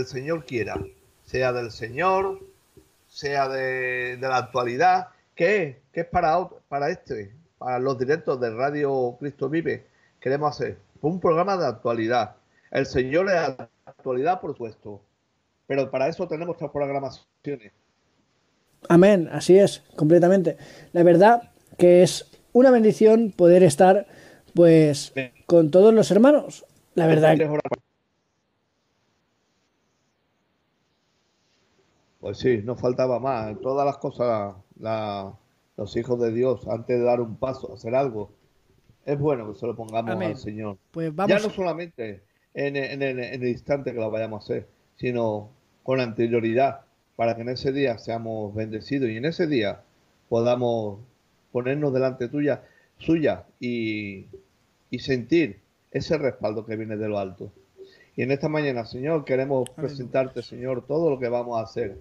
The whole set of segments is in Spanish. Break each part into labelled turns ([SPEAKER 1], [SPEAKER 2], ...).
[SPEAKER 1] de que el Señor quiera, sea del Señor, sea de, la actualidad, ¿qué es? para, para este, para los directos de Radio Cristo Vive? Queremos hacer un programa de actualidad. El Señor es actualidad, por supuesto, pero para eso tenemos otras programaciones.
[SPEAKER 2] Amén, así es, completamente. La verdad que es una bendición poder estar pues con todos los hermanos. La verdad.
[SPEAKER 1] Pues sí, nos faltaba más. Todas las cosas, los hijos de Dios, antes de dar un paso, hacer algo, es bueno que se lo pongamos al Señor. Pues ya no solamente en, el instante que lo vayamos a hacer, sino con anterioridad, para que en ese día seamos bendecidos y en ese día podamos ponernos delante tuya, suya y, y sentir ese respaldo que viene de lo alto. Y en esta mañana, Señor, queremos presentarte, Señor, todo lo que vamos a hacer.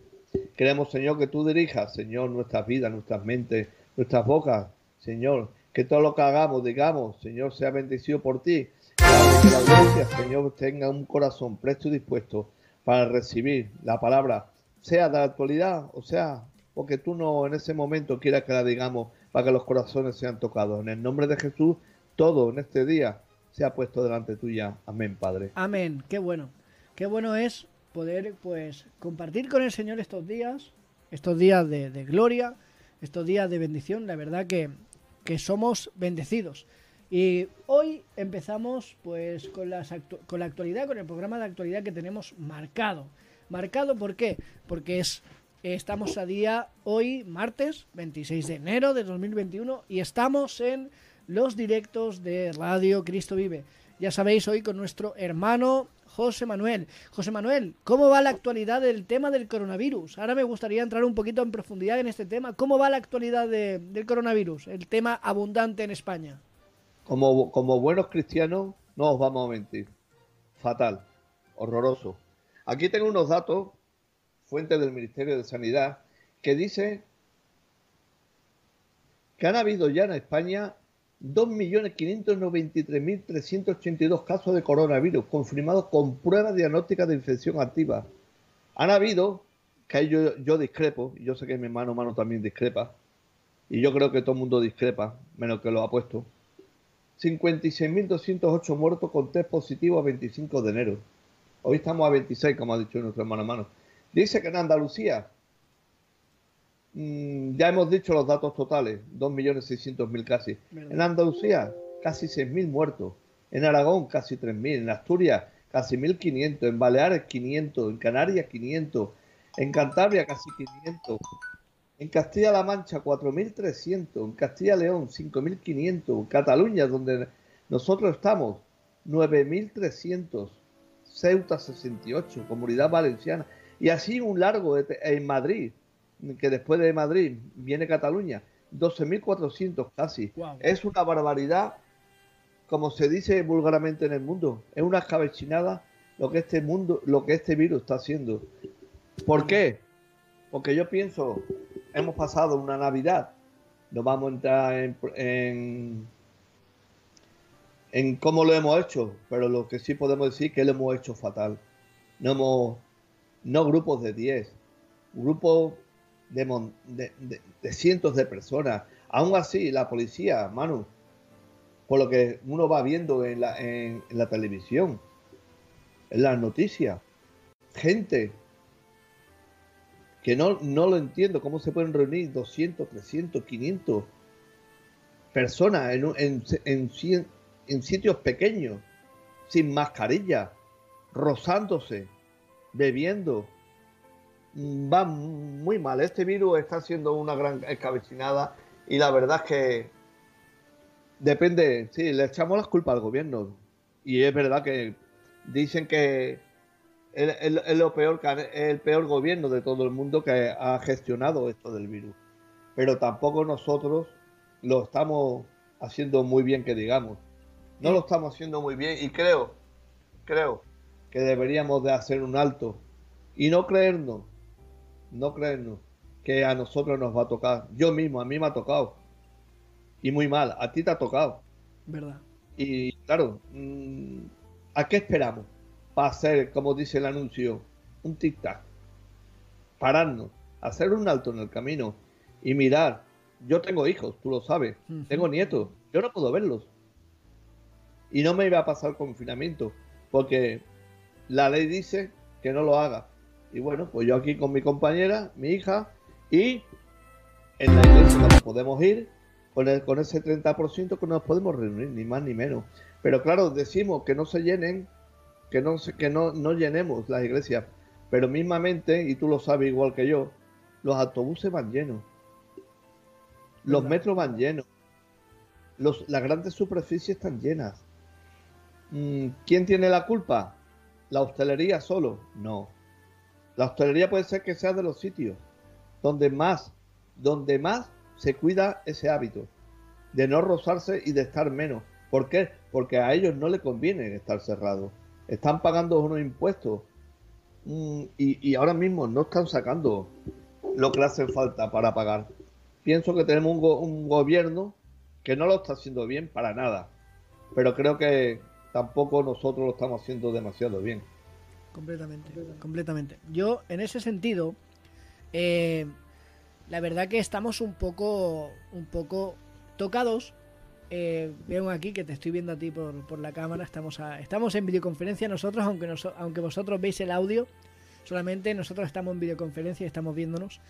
[SPEAKER 1] Queremos, Señor, que tú dirijas, Señor, nuestras vidas, nuestras mentes, nuestras bocas, Señor. Que todo lo que hagamos, digamos, Señor, sea bendecido por ti. Que la iglesia, Señor, tenga un corazón presto y dispuesto para recibir la palabra, sea de la actualidad, o sea, porque tú no en ese momento quieras que la digamos para que los corazones sean tocados. En el nombre de Jesús, todo en este día se ha puesto delante tuya. Amén, Padre.
[SPEAKER 2] Amén. Qué bueno. Qué bueno es poder pues compartir con el Señor estos días, estos días de, gloria, estos días de bendición. La verdad que, que, somos bendecidos. Y hoy empezamos pues con, las con la actualidad, con el programa de actualidad que tenemos marcado. Marcado ¿por qué? Porque es estamos a día hoy martes 26 de enero de 2021 y estamos en los directos de Radio Cristo Vive. Ya sabéis, hoy con nuestro hermano José Manuel. José Manuel, ¿cómo va la actualidad del tema del coronavirus? Ahora me gustaría entrar un poquito en profundidad en este tema. ¿Cómo va la actualidad del coronavirus, el tema abundante en España?
[SPEAKER 1] Como, como buenos cristianos, no os vamos a mentir. Fatal, horroroso. Aquí tengo unos datos, fuente del Ministerio de Sanidad, que dice que han habido ya en España 2.593.382 casos de coronavirus confirmados con pruebas diagnósticas de infección activa. Han habido, que yo, yo discrepo, y yo sé que mi hermano mano también discrepa, y yo creo que todo el mundo discrepa, menos que lo ha puesto, 56.208 muertos con test positivo a 25 de enero. Hoy estamos a 26, como ha dicho nuestro hermano mano. Dice que en Andalucía Mm, ya hemos dicho los datos totales, 2.600.000 casi. En Andalucía, casi 6.000 muertos. En Aragón, casi 3.000. En Asturias, casi 1.500. En Baleares, 500. En Canarias, 500. En Cantabria, casi 500. En Castilla-La Mancha, 4.300. En Castilla-León, 5.500. En Cataluña, donde nosotros estamos, 9.300. Ceuta, 68. Comunidad Valenciana. Y así un largo en Madrid, que después de Madrid viene Cataluña, 12.400 casi. Es una barbaridad, como se dice vulgarmente en el mundo. Es una cabechinada lo que este mundo, lo que este virus está haciendo. ¿Por qué? Porque yo pienso, hemos pasado una Navidad, no vamos a entrar en, en, en cómo lo hemos hecho, pero lo que sí podemos decir es que lo hemos hecho fatal. No hemos, no grupos de 10, grupos de, cientos de personas. Aún así, la policía, Manu, por lo que uno va viendo en la, en, la televisión, en las noticias, gente que no, no lo entiendo, cómo se pueden reunir 200, 300, 500 personas en, en, en, en sitios pequeños, sin mascarilla, rozándose, bebiendo, va muy mal. Este virus está siendo una gran escabecinada y la verdad es que depende, sí, le echamos las culpas al gobierno y es verdad que dicen que es lo peor, el peor gobierno de todo el mundo que ha gestionado esto del virus. Pero tampoco nosotros lo estamos haciendo muy bien, que digamos. No lo estamos haciendo muy bien y creo, creo que deberíamos de hacer un alto y no creernos no creernos que a nosotros nos va a tocar. Yo mismo, a mí me ha tocado. Y muy mal, a ti te ha tocado.
[SPEAKER 2] ¿Verdad?
[SPEAKER 1] Y claro, mm, ¿a qué esperamos? para hacer, como dice el anuncio, un tic-tac. Pararnos, hacer un alto en el camino y mirar. Yo tengo hijos, tú lo sabes. Tengo nietos. Yo no puedo verlos. Y no me iba a pasar confinamiento, porque la ley dice que no lo haga. Y bueno, pues yo aquí con mi compañera, mi hija, y en la iglesia no podemos ir con, con ese 30% que no nos podemos reunir, ni más ni menos. Pero claro, decimos que no se llenen, que no, que no, no llenemos las iglesias. Pero mismamente, y tú lo sabes igual que yo, los autobuses van llenos. Los metros van llenos. Los, las grandes superficies están llenas. Mm, ¿Quién tiene la culpa? ¿La hostelería solo? No. La hostelería puede ser que sea de los sitios donde más, donde más se cuida ese hábito de no rozarse y de estar menos. ¿Por qué? Porque a ellos no les conviene estar cerrados. Están pagando unos impuestos mm, y, ahora mismo no están sacando lo que hace falta para pagar. Pienso que tenemos un gobierno que no lo está haciendo bien para nada. Pero creo que tampoco nosotros lo estamos haciendo demasiado bien.
[SPEAKER 2] Completamente, completamente. Yo, en ese sentido, eh, la verdad que estamos un poco, un poco tocados. Eh, veo aquí que te estoy viendo a ti por, la cámara. Estamos, estamos en videoconferencia nosotros, aunque, aunque vosotros veis el audio. Solamente nosotros estamos en videoconferencia y estamos viéndonos.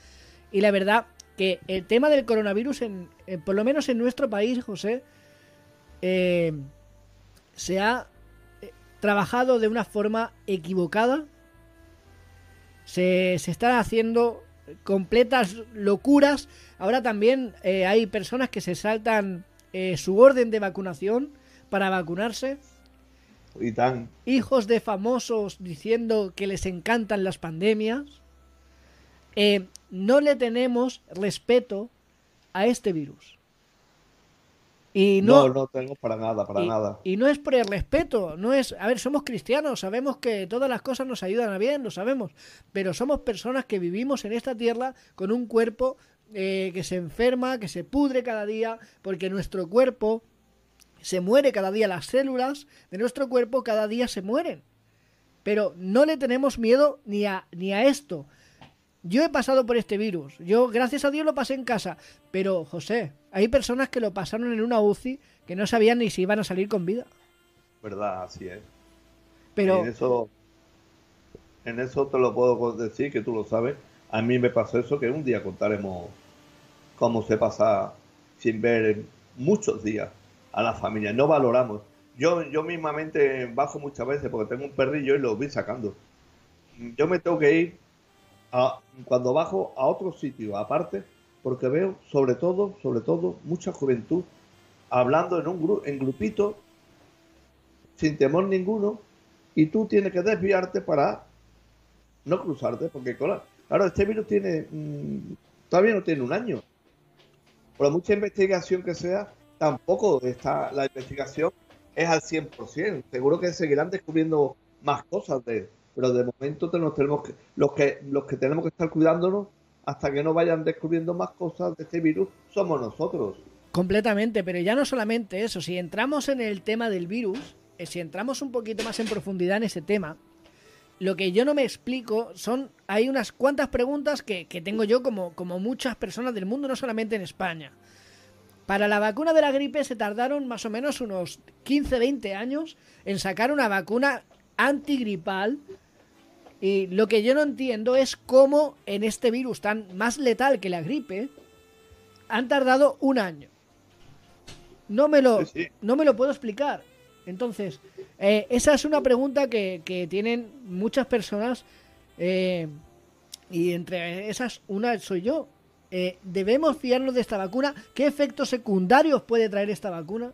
[SPEAKER 2] Y la verdad que el tema del coronavirus, en, por lo menos en nuestro país, José, eh, se ha trabajado de una forma equivocada. Se, se están haciendo completas locuras. Ahora también eh, hay personas que se saltan eh, su orden de vacunación para vacunarse.
[SPEAKER 1] Y tan.
[SPEAKER 2] Hijos de famosos diciendo que les encantan las pandemias. Eh, no le tenemos respeto a este virus.
[SPEAKER 1] Y no, no, tenemos para nada, para nada.
[SPEAKER 2] Y no es por el respeto, no es, a ver, somos cristianos, sabemos que todas las cosas nos ayudan a bien, lo sabemos, pero somos personas que vivimos en esta tierra con un cuerpo eh, que se enferma, que se pudre cada día, porque nuestro cuerpo se muere cada día, las células de nuestro cuerpo cada día se mueren. Pero no le tenemos miedo ni a, ni a esto. Yo he pasado por este virus. Yo, gracias a Dios, lo pasé en casa. Pero, José, hay personas que lo pasaron en una UCI que no sabían ni si iban a salir con vida.
[SPEAKER 1] Verdad, así es.
[SPEAKER 2] Pero.
[SPEAKER 1] En eso, en eso te lo puedo decir, que tú lo sabes. A mí me pasó eso, que un día contaremos cómo se pasa sin ver muchos días a la familia. No valoramos. Yo, yo mismamente bajo muchas veces porque tengo un perrillo y lo voy sacando. Yo me tengo que ir cuando bajo a otro sitio aparte, porque veo sobre todo, sobre todo, mucha juventud hablando en un grupo, en grupito, sin temor ninguno, y tú tienes que desviarte para no cruzarte, porque claro, este virus tiene mm, todavía no tiene un año. Por mucha investigación que sea, tampoco está la investigación es al 100%. Seguro que seguirán descubriendo más cosas de pero de momento tenemos, los que los que tenemos que estar cuidándonos hasta que no vayan descubriendo más cosas de este virus somos nosotros.
[SPEAKER 2] Completamente, pero ya no solamente eso, si entramos en el tema del virus, eh, si entramos un poquito más en profundidad en ese tema, lo que yo no me explico son, hay unas cuantas preguntas que, que tengo yo como, como muchas personas del mundo, no solamente en España. Para la vacuna de la gripe se tardaron más o menos unos 15-20 años en sacar una vacuna antigripal y lo que yo no entiendo es cómo en este virus tan más letal que la gripe han tardado un año. No me lo, No me lo puedo explicar. Entonces, eh, esa es una pregunta que, tienen muchas personas eh, y entre esas una soy yo. Eh, ¿Debemos fiarnos de esta vacuna? ¿Qué efectos secundarios puede traer esta vacuna?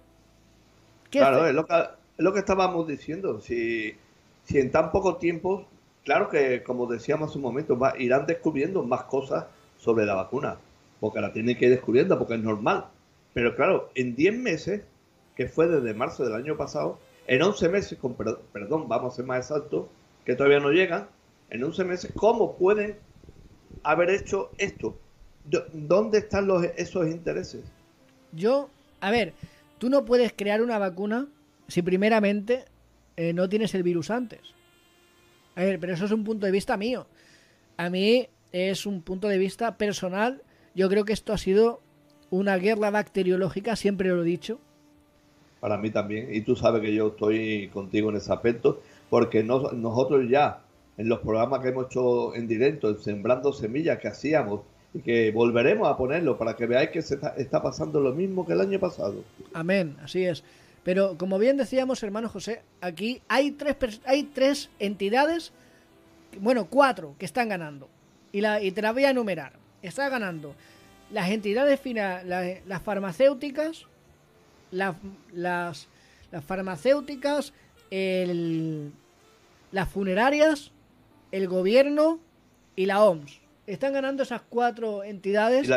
[SPEAKER 1] claro, es lo, que, es lo que estábamos diciendo. Si, si en tan poco tiempo Claro que, como decíamos hace un momento, irán descubriendo más cosas sobre la vacuna, porque la tienen que ir descubriendo, porque es normal. Pero claro, en 10 meses, que fue desde marzo del año pasado, en 11 meses, con, perdón, vamos a ser más exactos, que todavía no llegan, en 11 meses, ¿cómo pueden haber hecho esto? ¿Dónde están los, esos intereses?
[SPEAKER 2] Yo, a ver, tú no puedes crear una vacuna si primeramente eh, no tienes el virus antes. A ver, pero eso es un punto de vista mío. A mí es un punto de vista personal. Yo creo que esto ha sido una guerra bacteriológica, siempre lo he dicho.
[SPEAKER 1] Para mí también. Y tú sabes que yo estoy contigo en ese aspecto, porque nosotros ya, en los programas que hemos hecho en directo, en Sembrando Semillas que hacíamos, y que volveremos a ponerlo para que veáis que se está, pasando lo mismo que el año pasado.
[SPEAKER 2] Amén, así es. Pero como bien decíamos, hermano José, aquí hay tres, hay tres entidades, bueno, cuatro que están ganando. Y, la, y te las voy a enumerar. Está ganando las entidades finales, las farmacéuticas, las, las, farmacéuticas, las funerarias, el gobierno y la OMS. Están ganando esas cuatro entidades.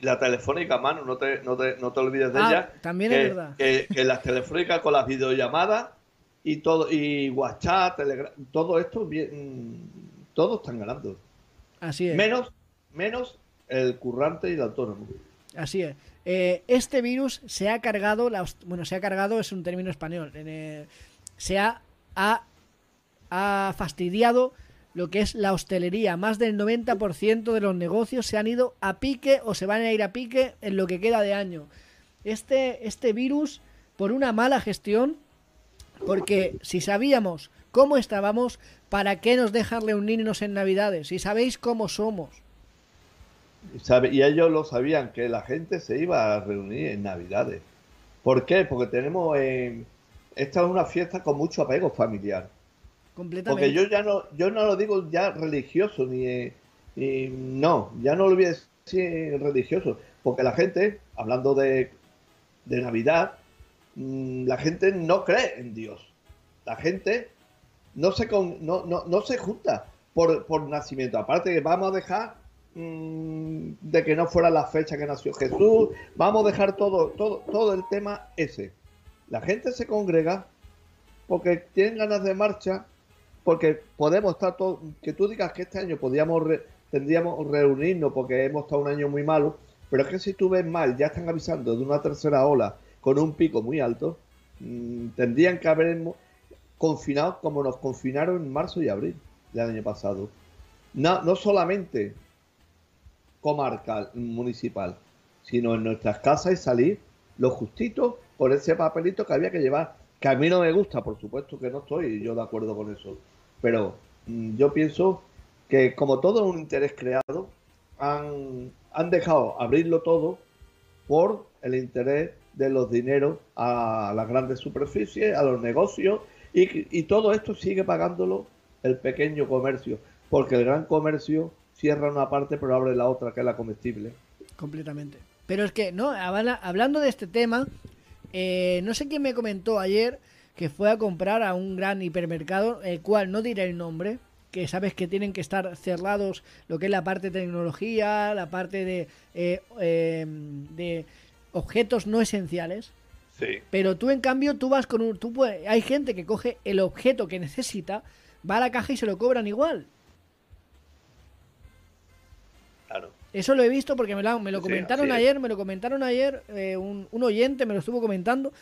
[SPEAKER 1] Telefónica, mano, no te, no te, no te olvides de
[SPEAKER 2] ah,
[SPEAKER 1] ella.
[SPEAKER 2] También es verdad.
[SPEAKER 1] Que, las telefónicas con las videollamadas y todo, y WhatsApp, Telegram, todo esto, bien, todos están ganando.
[SPEAKER 2] Así es.
[SPEAKER 1] Menos, menos el currante y el autónomo.
[SPEAKER 2] Así es. Eh, este virus se ha cargado, la, bueno, se ha cargado es un término español, eh, se ha, ha, ha fastidiado lo que es la hostelería. Más del 90% de los negocios se han ido a pique o se van a ir a pique en lo que queda de año. Este, este virus, por una mala gestión, porque si sabíamos cómo estábamos, ¿para qué nos dejan reunirnos en Navidades? Si sabéis cómo somos.
[SPEAKER 1] Y ellos lo sabían, que la gente se iba a reunir en Navidades. ¿Por qué? Porque tenemos... esta es una fiesta con mucho apego familiar porque yo ya no, yo no lo digo ya religioso, ni, no, ya no lo voy a decir religioso, porque la gente, hablando de, de Navidad, mm, la gente no cree en Dios. La gente no se, con, no, no, no se junta por, por nacimiento. Aparte que vamos a dejar mm, de que no fuera la fecha que nació Jesús, vamos a dejar todo, todo, todo el tema ese. La gente se congrega porque tienen ganas de marcha porque podemos estar todos, que tú digas que este año podríamos tendríamos reunirnos porque hemos estado un año muy malo, pero es que si tú ves mal, ya están avisando de una tercera ola con un pico muy alto, mm, tendrían que haber confinado como nos confinaron en marzo y abril del año pasado. No, no solamente comarcal, municipal, sino en nuestras casas y salir lo justito por ese papelito que había que llevar, que a mí no me gusta, por supuesto que no estoy yo de acuerdo con eso. Pero mm, yo pienso que como todo un interés creado, han, han dejado abrirlo todo por el interés de los dineros a las grandes superficies, a los negocios, y, y, todo esto sigue pagándolo el pequeño comercio, porque el gran comercio cierra una parte pero abre la otra, que es la comestible.
[SPEAKER 2] Completamente. Pero es que, no, hablando de este tema, eh, no sé quién me comentó ayer que fue a comprar a un gran hipermercado, el cual no diré el nombre, que sabes que tienen que estar cerrados lo que es la parte de tecnología, la parte de, eh, em, de objetos no esenciales.
[SPEAKER 1] Sí.
[SPEAKER 2] Pero tú, en cambio, tú vas con un. Tú hay gente que coge el objeto que necesita, va a la caja y se lo cobran igual.
[SPEAKER 1] Claro.
[SPEAKER 2] Eso lo he visto porque me lo, me lo comentaron ayer, me lo comentaron ayer, eh, un, un, oyente me lo estuvo comentando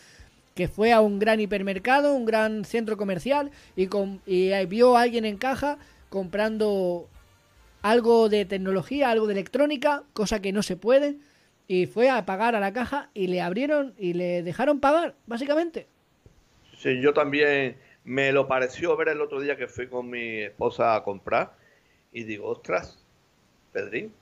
[SPEAKER 2] que fue a un gran hipermercado, un gran centro comercial y, y vio a alguien en caja comprando algo de tecnología, algo de electrónica, cosa que no se puede, y fue a pagar a la caja y le abrieron y le dejaron pagar, básicamente.
[SPEAKER 1] Sí, yo también me lo pareció ver el otro día que fui con mi esposa a comprar y digo, ostras, Pedrín,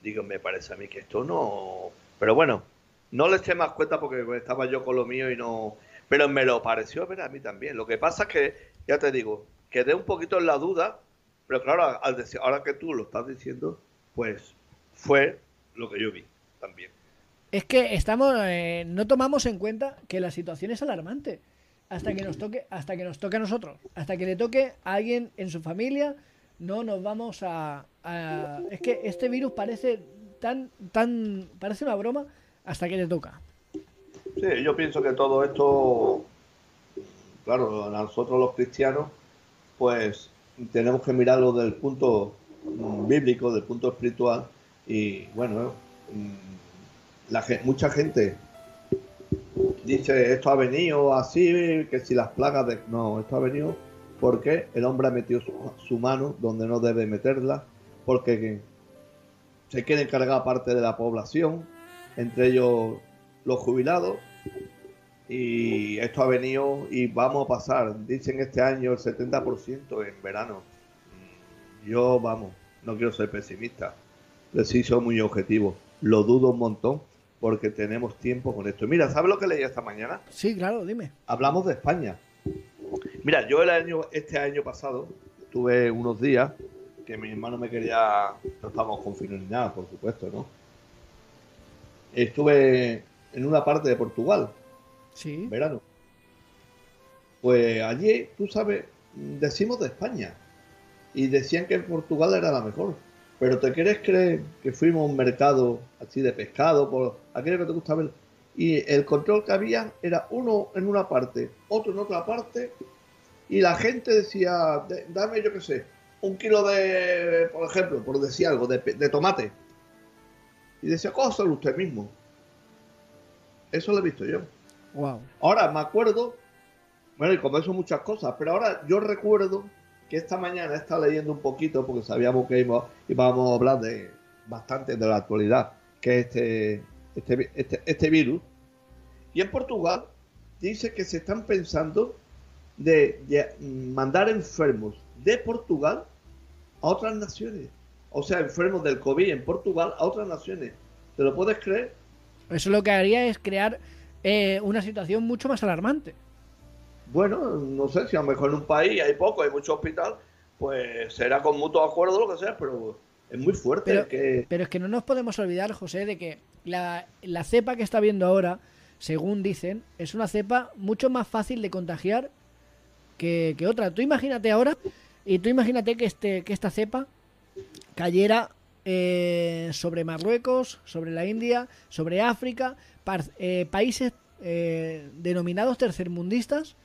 [SPEAKER 1] digo, me parece a mí que esto no... Pero bueno, no le eché más cuenta porque estaba yo con lo mío y no. Pero me lo pareció ver a mí también. Lo que pasa es que, ya te digo, quedé un poquito en la duda, pero claro, al decir, ahora que tú lo estás diciendo, pues fue lo que yo vi también.
[SPEAKER 2] Es que estamos, eh, no tomamos en cuenta que la situación es alarmante hasta que nos toque, hasta que nos toque a nosotros, hasta que le toque a alguien en su familia, no nos vamos a, a es que este virus parece tan, tan, parece una broma hasta que le toca.
[SPEAKER 1] Sí, yo pienso que todo esto, claro, nosotros los cristianos, pues tenemos que mirarlo del punto mm, bíblico, del punto espiritual, y bueno, mm, mucha gente dice esto ha venido así, que si las plagas de... No, esto ha venido porque el hombre ha metido su, mano donde no debe meterla, porque se quiere cargar parte de la población, entre ellos los jubilados, y esto ha venido y vamos a pasar, dicen este año el 70% en verano. Yo, vamos, no quiero ser pesimista, preciso muy objetivo, lo dudo un montón porque tenemos tiempo con esto. Mira, ¿sabes lo que leí esta mañana?
[SPEAKER 2] Sí, claro, dime.
[SPEAKER 1] Hablamos de España. Mira, yo el año, este año pasado, tuve unos días que mi hermano me quería, no estábamos confinados ni nada, por supuesto, ¿no? Estuve en una parte de Portugal,
[SPEAKER 2] sí.
[SPEAKER 1] verano. Pues allí, tú sabes, decimos de España y decían que Portugal era la mejor. Pero ¿te quieres creer que fuimos a un mercado así de pescado, por aquello que te gusta ver? Y el control que había era uno en una parte, otro en otra parte, y la gente decía, dame yo qué sé, un kilo de, por ejemplo, por decir algo, de, tomate. Y decía, cósalo usted mismo. Eso lo he visto yo.
[SPEAKER 2] Wow.
[SPEAKER 1] Ahora me acuerdo, bueno, y como eso muchas cosas, pero ahora yo recuerdo que esta mañana he estado leyendo un poquito porque sabíamos que íbamos a hablar de bastante de la actualidad, que es este, este, este, este virus. Y en Portugal dice que se están pensando de, mandar enfermos de Portugal a otras naciones. O sea, enfermos del COVID en Portugal a otras naciones. ¿Te lo puedes creer?
[SPEAKER 2] Eso lo que haría es crear eh, una situación mucho más alarmante.
[SPEAKER 1] Bueno, no sé si a lo mejor en un país hay poco, hay mucho hospital, pues será con mutuo acuerdo lo que sea, pero es muy fuerte.
[SPEAKER 2] Pero,
[SPEAKER 1] que...
[SPEAKER 2] pero es que no nos podemos olvidar, José, de que la, la cepa que está viendo ahora, según dicen, es una cepa mucho más fácil de contagiar que, otra. Tú imagínate ahora, y tú imagínate que, este, que esta cepa cayera eh, sobre Marruecos, sobre la India, sobre África, eh, países eh, denominados tercermundistas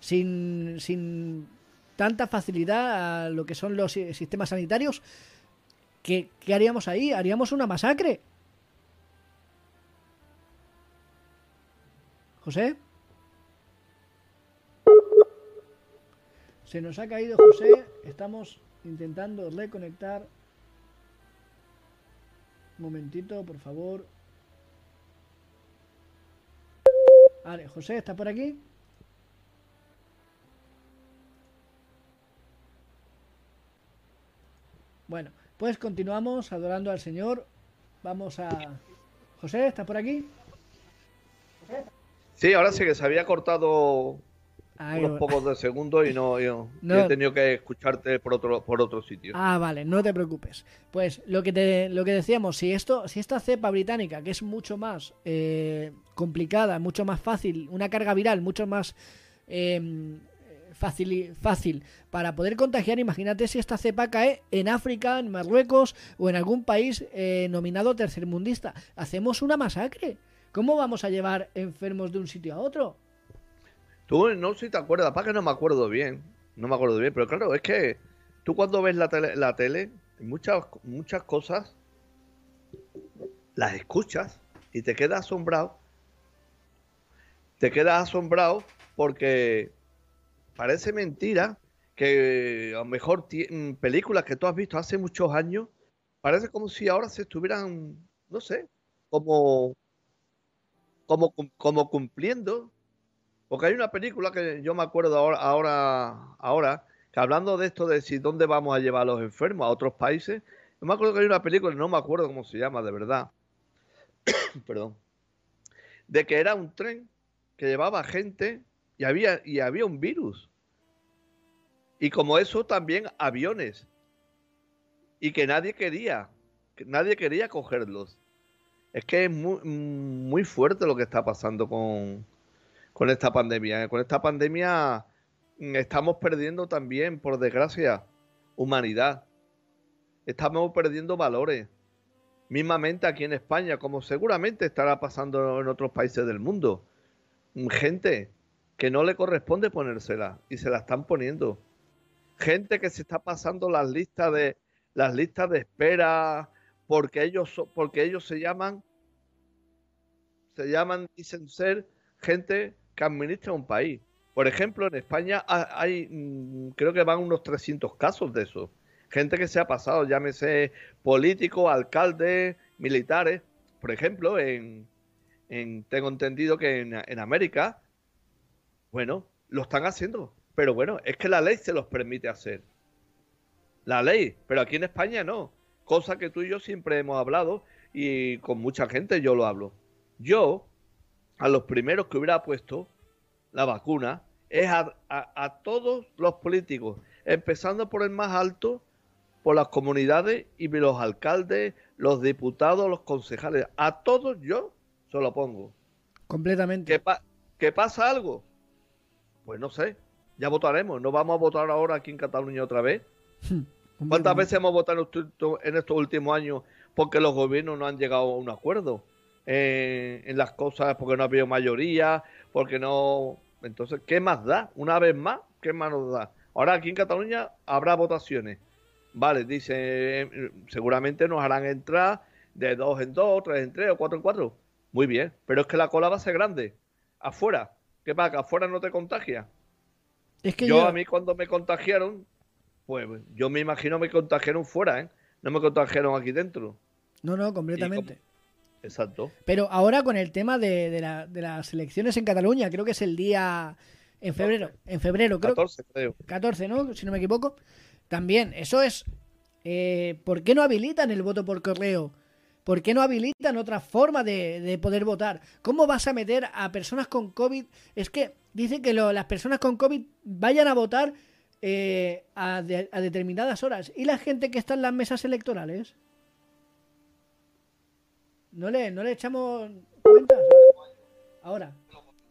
[SPEAKER 2] sin, sin tanta facilidad a lo que son los sistemas sanitarios, ¿qué, haríamos ahí? ¿Haríamos una masacre? José. Se nos ha caído José. Estamos intentando reconectar. Momentito, por favor. Vale, José, ¿está por aquí? Bueno, pues continuamos adorando al Señor. Vamos a... José, ¿estás por aquí?
[SPEAKER 1] Sí, ahora sí que se había cortado unos pocos de segundos y no, yo, he tenido que escucharte por otro por otro sitio.
[SPEAKER 2] Ah, vale, no te preocupes. Pues lo que te, lo que decíamos, si esto, si esta cepa británica, que es mucho más eh, complicada, mucho más fácil, una carga viral mucho más eh, fácil, fácil para poder contagiar. Imagínate si esta cepa cae en África, en Marruecos o en algún país eh, nominado tercermundista. Hacemos una masacre. ¿Cómo vamos a llevar enfermos de un sitio a otro?
[SPEAKER 1] Tú no sé si te acuerdas, para que no me acuerdo bien. No me acuerdo bien, pero claro, es que tú cuando ves la tele, la tele muchas, muchas cosas las escuchas y te quedas asombrado. Te quedas asombrado porque parece mentira que a lo mejor mm, películas que tú has visto hace muchos años, parece como si ahora se estuvieran, no sé, como, como, como cumpliendo. Porque hay una película que yo me acuerdo ahora, ahora, ahora, que hablando de esto de si dónde vamos a llevar a los enfermos a otros países, yo me acuerdo que hay una película, no me acuerdo cómo se llama, de verdad. Perdón. De que era un tren que llevaba gente y había, y había un virus. Y como eso también aviones. Y que nadie quería, que nadie quería cogerlos. Es que es muy, muy fuerte lo que está pasando con, con esta pandemia. Con esta pandemia mm, estamos perdiendo también, por desgracia, humanidad. Estamos perdiendo valores. Mismamente aquí en España, como seguramente estará pasando en otros países del mundo. Mm, gente que no le corresponde ponérsela y se la están poniendo. Gente que se está pasando las listas de las listas de espera porque ellos porque ellos se llaman se llaman dicen ser gente que administra un país. Por ejemplo, en España hay, mm, creo que van unos 300 casos de eso. Gente que se ha pasado, llámese políticos, alcaldes, militares. Por ejemplo, en, tengo entendido que en, en América, bueno, lo están haciendo. Pero bueno, es que la ley se los permite hacer. La ley, pero aquí en España no. Cosa que tú y yo siempre hemos hablado y con mucha gente yo lo hablo. Yo, a los primeros que hubiera puesto la vacuna, es a, todos los políticos, empezando por el más alto, por las comunidades y los alcaldes, los diputados, los concejales. A todos yo se lo pongo.
[SPEAKER 2] Completamente.
[SPEAKER 1] ¿Qué, pasa algo? Pues no sé, ya votaremos. No vamos a votar ahora aquí en Cataluña otra vez. ¿Cuántas veces hemos votado en estos últimos años porque los gobiernos no han llegado a un acuerdo eh, en las cosas, porque no ha habido mayoría, porque no... Entonces, ¿qué más da? Una vez más, ¿qué más nos da? Ahora aquí en Cataluña habrá votaciones. Vale, dice, seguramente nos harán entrar de dos en dos, tres en tres o cuatro en cuatro. Muy bien, pero es que la cola va a ser grande. Afuera. ¿Qué pasa? ¿Que afuera no te contagia? Es que yo, a mí cuando me contagiaron, pues yo me imagino me contagiaron fuera, ¿eh? No me contagiaron aquí dentro.
[SPEAKER 2] No, no, completamente.
[SPEAKER 1] Exacto.
[SPEAKER 2] Pero ahora con el tema de, las elecciones en Cataluña, creo que es el día en febrero, en febrero creo. 14, creo. 14, ¿no? Si no me equivoco. También, eso es... Eh, ¿Por qué no habilitan el voto por correo? ¿Por qué no habilitan otra forma de, poder votar? ¿Cómo vas a meter a personas con COVID? Es que dice que las personas con COVID vayan a votar eh, a, a determinadas horas. ¿Y la gente que está en las mesas electorales? No le, no le echamos cuenta ahora.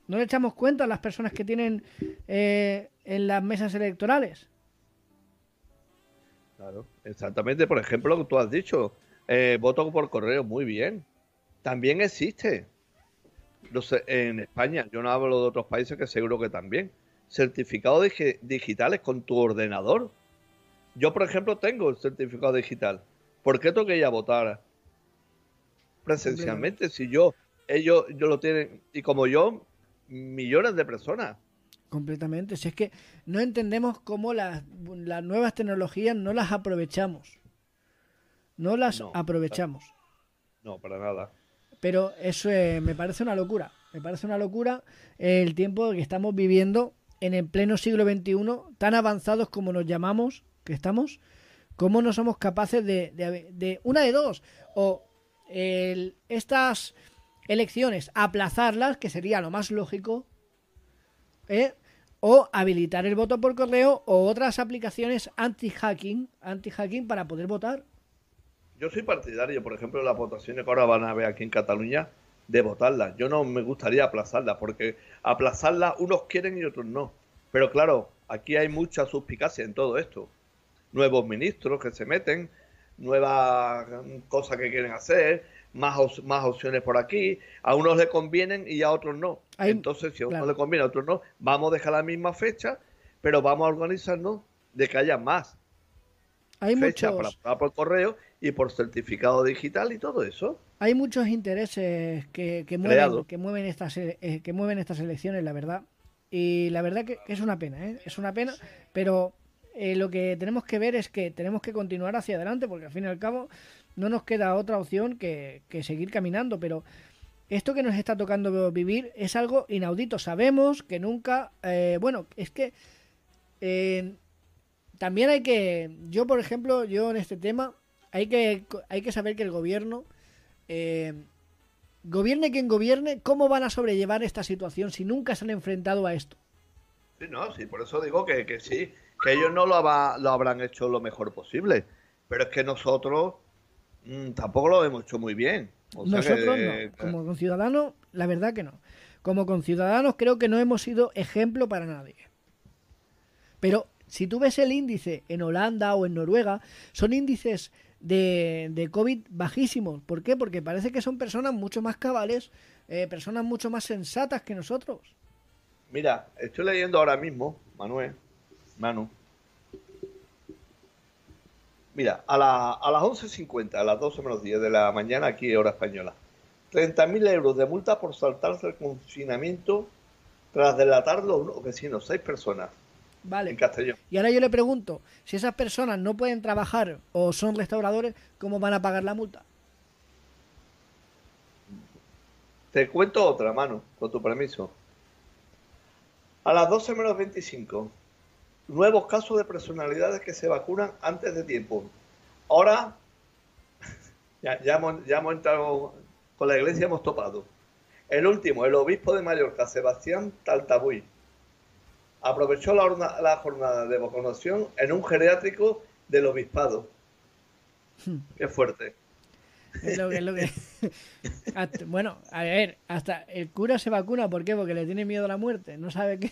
[SPEAKER 2] No le echamos cuenta a las personas que tienen eh, en las mesas electorales.
[SPEAKER 1] Claro, exactamente. Por ejemplo, lo que tú has dicho, eh, voto por correo, muy bien. También existe. En España, yo no hablo de otros países que seguro que también. Certificados digitales con tu ordenador. Yo, por ejemplo, tengo el certificado digital. ¿Por qué tengo que ir a votar presencialmente. Si yo, ellos yo lo tienen, y como yo, millones de personas.
[SPEAKER 2] Completamente. Si es que no entendemos cómo las, las nuevas tecnologías no las aprovechamos. No las aprovechamos.
[SPEAKER 1] No, para nada.
[SPEAKER 2] Pero eso me parece una locura. Me parece una locura el tiempo que estamos viviendo en el pleno siglo XXI, tan avanzados como nos llamamos, que estamos, cómo no somos capaces de, de, de una de dos, o estas elecciones, aplazarlas, que sería lo más lógico, ¿eh? o habilitar el voto por correo o otras aplicaciones anti-hacking, anti-hacking para poder votar.
[SPEAKER 1] Yo soy partidario, por ejemplo, de las votaciones que ahora van a haber aquí en Cataluña, de votarlas. Yo no me gustaría aplazarlas, porque aplazarlas unos quieren y otros no. Pero claro, aquí hay mucha suspicacia en todo esto. Nuevos ministros que se meten, nuevas cosas que quieren hacer, más, más opciones por aquí, a unos le convienen y a otros no. Entonces, si a uno le conviene, a otros no, vamos a dejar la misma fecha, pero vamos a organizarnos de que haya más hay fecha para por correo y por certificado digital y todo eso.
[SPEAKER 2] Hay muchos intereses que, que mueven, que mueven estas eh, que mueven estas elecciones, la verdad. Y la verdad que, es una pena, ¿eh? es una pena, pero eh, lo que tenemos que ver es que tenemos que continuar hacia adelante, porque al fin y al cabo no nos queda otra opción que, seguir caminando, pero esto que nos está tocando vivir es algo inaudito. Sabemos que nunca, eh, bueno, es que eh, también hay que, yo por ejemplo, yo en este tema, hay que, hay que saber que el gobierno, gobierne quien gobierne, ¿cómo van a sobrellevar esta situación si nunca se han enfrentado a esto?
[SPEAKER 1] Sí, no, sí, por eso digo que, que sí, que ellos no lo, lo habrán hecho lo mejor posible. Pero es que nosotros mm, tampoco lo hemos hecho muy bien.
[SPEAKER 2] nosotros no. Como conciudadanos, la verdad que no. Como conciudadanos creo que no hemos sido ejemplo para nadie. Pero si tú ves el índice en Holanda o en Noruega, son índices de, de COVID bajísimos. ¿Por qué? Porque parece que son personas mucho más cabales, eh, personas mucho más sensatas que nosotros.
[SPEAKER 1] Mira, estoy leyendo ahora mismo, Manuel, Manu. Mira, a, la, a las 11.50, a las 12 menos 10 de la mañana, aquí hora española, 30.000 euros de multa por saltarse el confinamiento tras delatarlo a unos vecinos, seis personas.
[SPEAKER 2] Vale.
[SPEAKER 1] En Castellón.
[SPEAKER 2] Y ahora yo le pregunto, si esas personas no pueden trabajar o son restauradores, ¿cómo van a pagar la multa?
[SPEAKER 1] Te cuento otra, mano, con tu permiso. A las 12 menos 25, nuevos casos de personalidades que se vacunan antes de tiempo. Ahora, ya, ya, hemos, ya hemos entrado con la iglesia, hemos topado. El último, el obispo de Mallorca, Sebastián Taltabuy, aprovechó la, la jornada de vacunación en un geriátrico del obispado. Qué fuerte.
[SPEAKER 2] Es lo que, es lo que... bueno, a ver, hasta el cura se vacuna, ¿por qué? Porque le tiene miedo a la muerte, no sabe qué.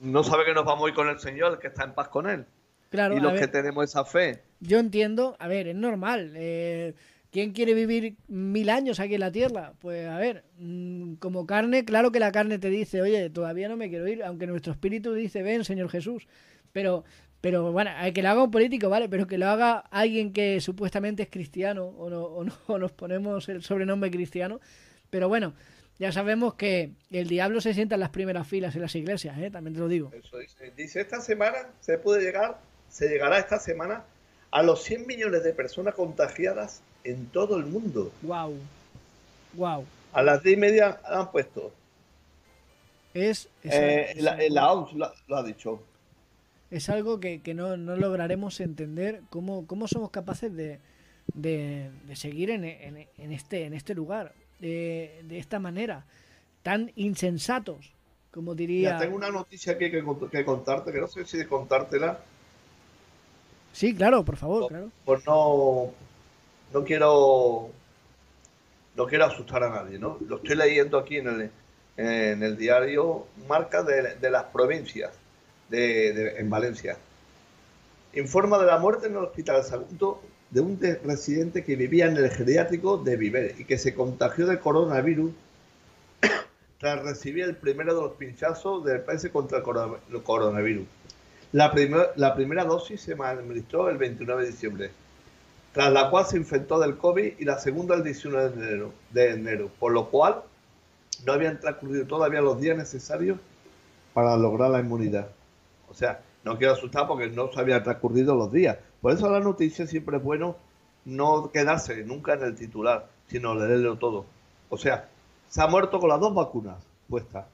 [SPEAKER 1] no sabe que nos vamos a ir con el Señor, que está en paz con Él.
[SPEAKER 2] Claro,
[SPEAKER 1] y los que tenemos esa fe.
[SPEAKER 2] Yo entiendo, a ver, es normal. Eh, ¿Quién quiere vivir mil años aquí en la tierra? Pues a ver, mm, como carne, claro que la carne te dice, oye, todavía no me quiero ir, aunque nuestro espíritu dice, ven, Señor Jesús. Pero, pero bueno, hay que lo haga un político, ¿vale? Pero que lo haga alguien que supuestamente es cristiano, o, no, o, no, o nos ponemos el sobrenombre cristiano. Pero bueno, ya sabemos que el diablo se sienta en las primeras filas en las iglesias, ¿eh? también te lo digo.
[SPEAKER 1] Eso dice. dice, esta semana se puede llegar, se llegará esta semana a los 100 millones de personas contagiadas en todo el mundo.
[SPEAKER 2] Wow. Wow.
[SPEAKER 1] A las 10 y media han puesto.
[SPEAKER 2] Es,
[SPEAKER 1] eh, la, OMS lo, ha dicho.
[SPEAKER 2] Es algo que, no, lograremos entender cómo, cómo somos capaces de, seguir en, este, en este lugar, de, esta manera, tan insensatos, como diría.
[SPEAKER 1] tengo una noticia que, que, contarte, que no sé si de contártela.
[SPEAKER 2] Sí, claro, por favor, claro.
[SPEAKER 1] Pues no, no quiero no quiero asustar a nadie, ¿no? Lo estoy leyendo aquí en el, en el diario Marca de, las provincias de, en Valencia. Informa de la muerte en el hospital Sagunto de un residente que vivía en el geriátrico de Viver y que se contagió de coronavirus tras recibir el primero de los pinchazos del PS contra el coronavirus. La, primera dosis se administró el 29 de diciembre tras la cual se infectó del COVID y la segunda el 19 de enero, de enero, por lo cual no habían transcurrido todavía los días necesarios para lograr la inmunidad. O sea, no quiero asustar porque no se habían transcurrido los días. Por eso la noticia siempre es bueno no quedarse nunca en el titular, sino leerlo todo. O sea, se ha muerto con las dos vacunas puestas,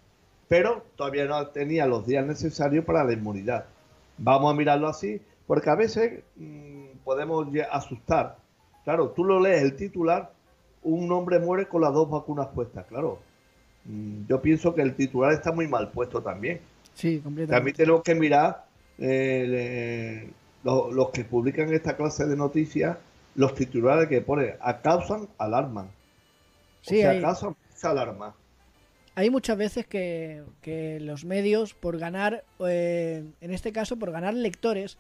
[SPEAKER 1] pero todavía no tenía los días necesarios para la inmunidad. Vamos a mirarlo así, porque a veces mm, podemos asustar. Claro, tú lo lees el titular, un hombre muere con las dos vacunas puestas, claro. Mm, yo pienso que el titular está muy mal puesto también.
[SPEAKER 2] Sí, completamente.
[SPEAKER 1] También tenemos que mirar eh, los, que publican esta clase de noticias, los titulares que ponen, causan alarma.
[SPEAKER 2] Sí,
[SPEAKER 1] o sea, alarma.
[SPEAKER 2] Hay muchas veces que, los medios, por ganar, eh, en este caso, por ganar lectores,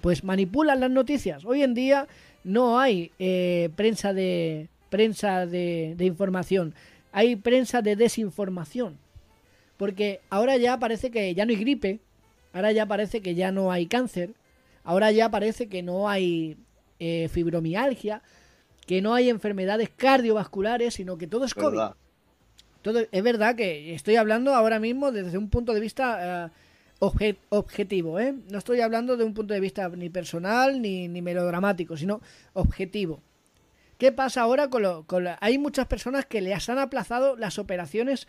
[SPEAKER 2] pues manipulan las noticias. Hoy en día no hay eh, prensa de prensa de, información, hay prensa de desinformación. Porque ahora ya parece que ya no hay gripe, ahora ya parece que ya no hay cáncer, ahora ya parece que no hay eh, fibromialgia, que no hay enfermedades cardiovasculares, sino que todo es COVID. Todo, es verdad que estoy hablando ahora mismo desde un punto de vista eh, objetivo, ¿eh? No estoy hablando de un punto de vista ni personal ni, ni melodramático, sino objetivo. ¿Qué pasa ahora con lo, con Hay muchas personas que les han aplazado las operaciones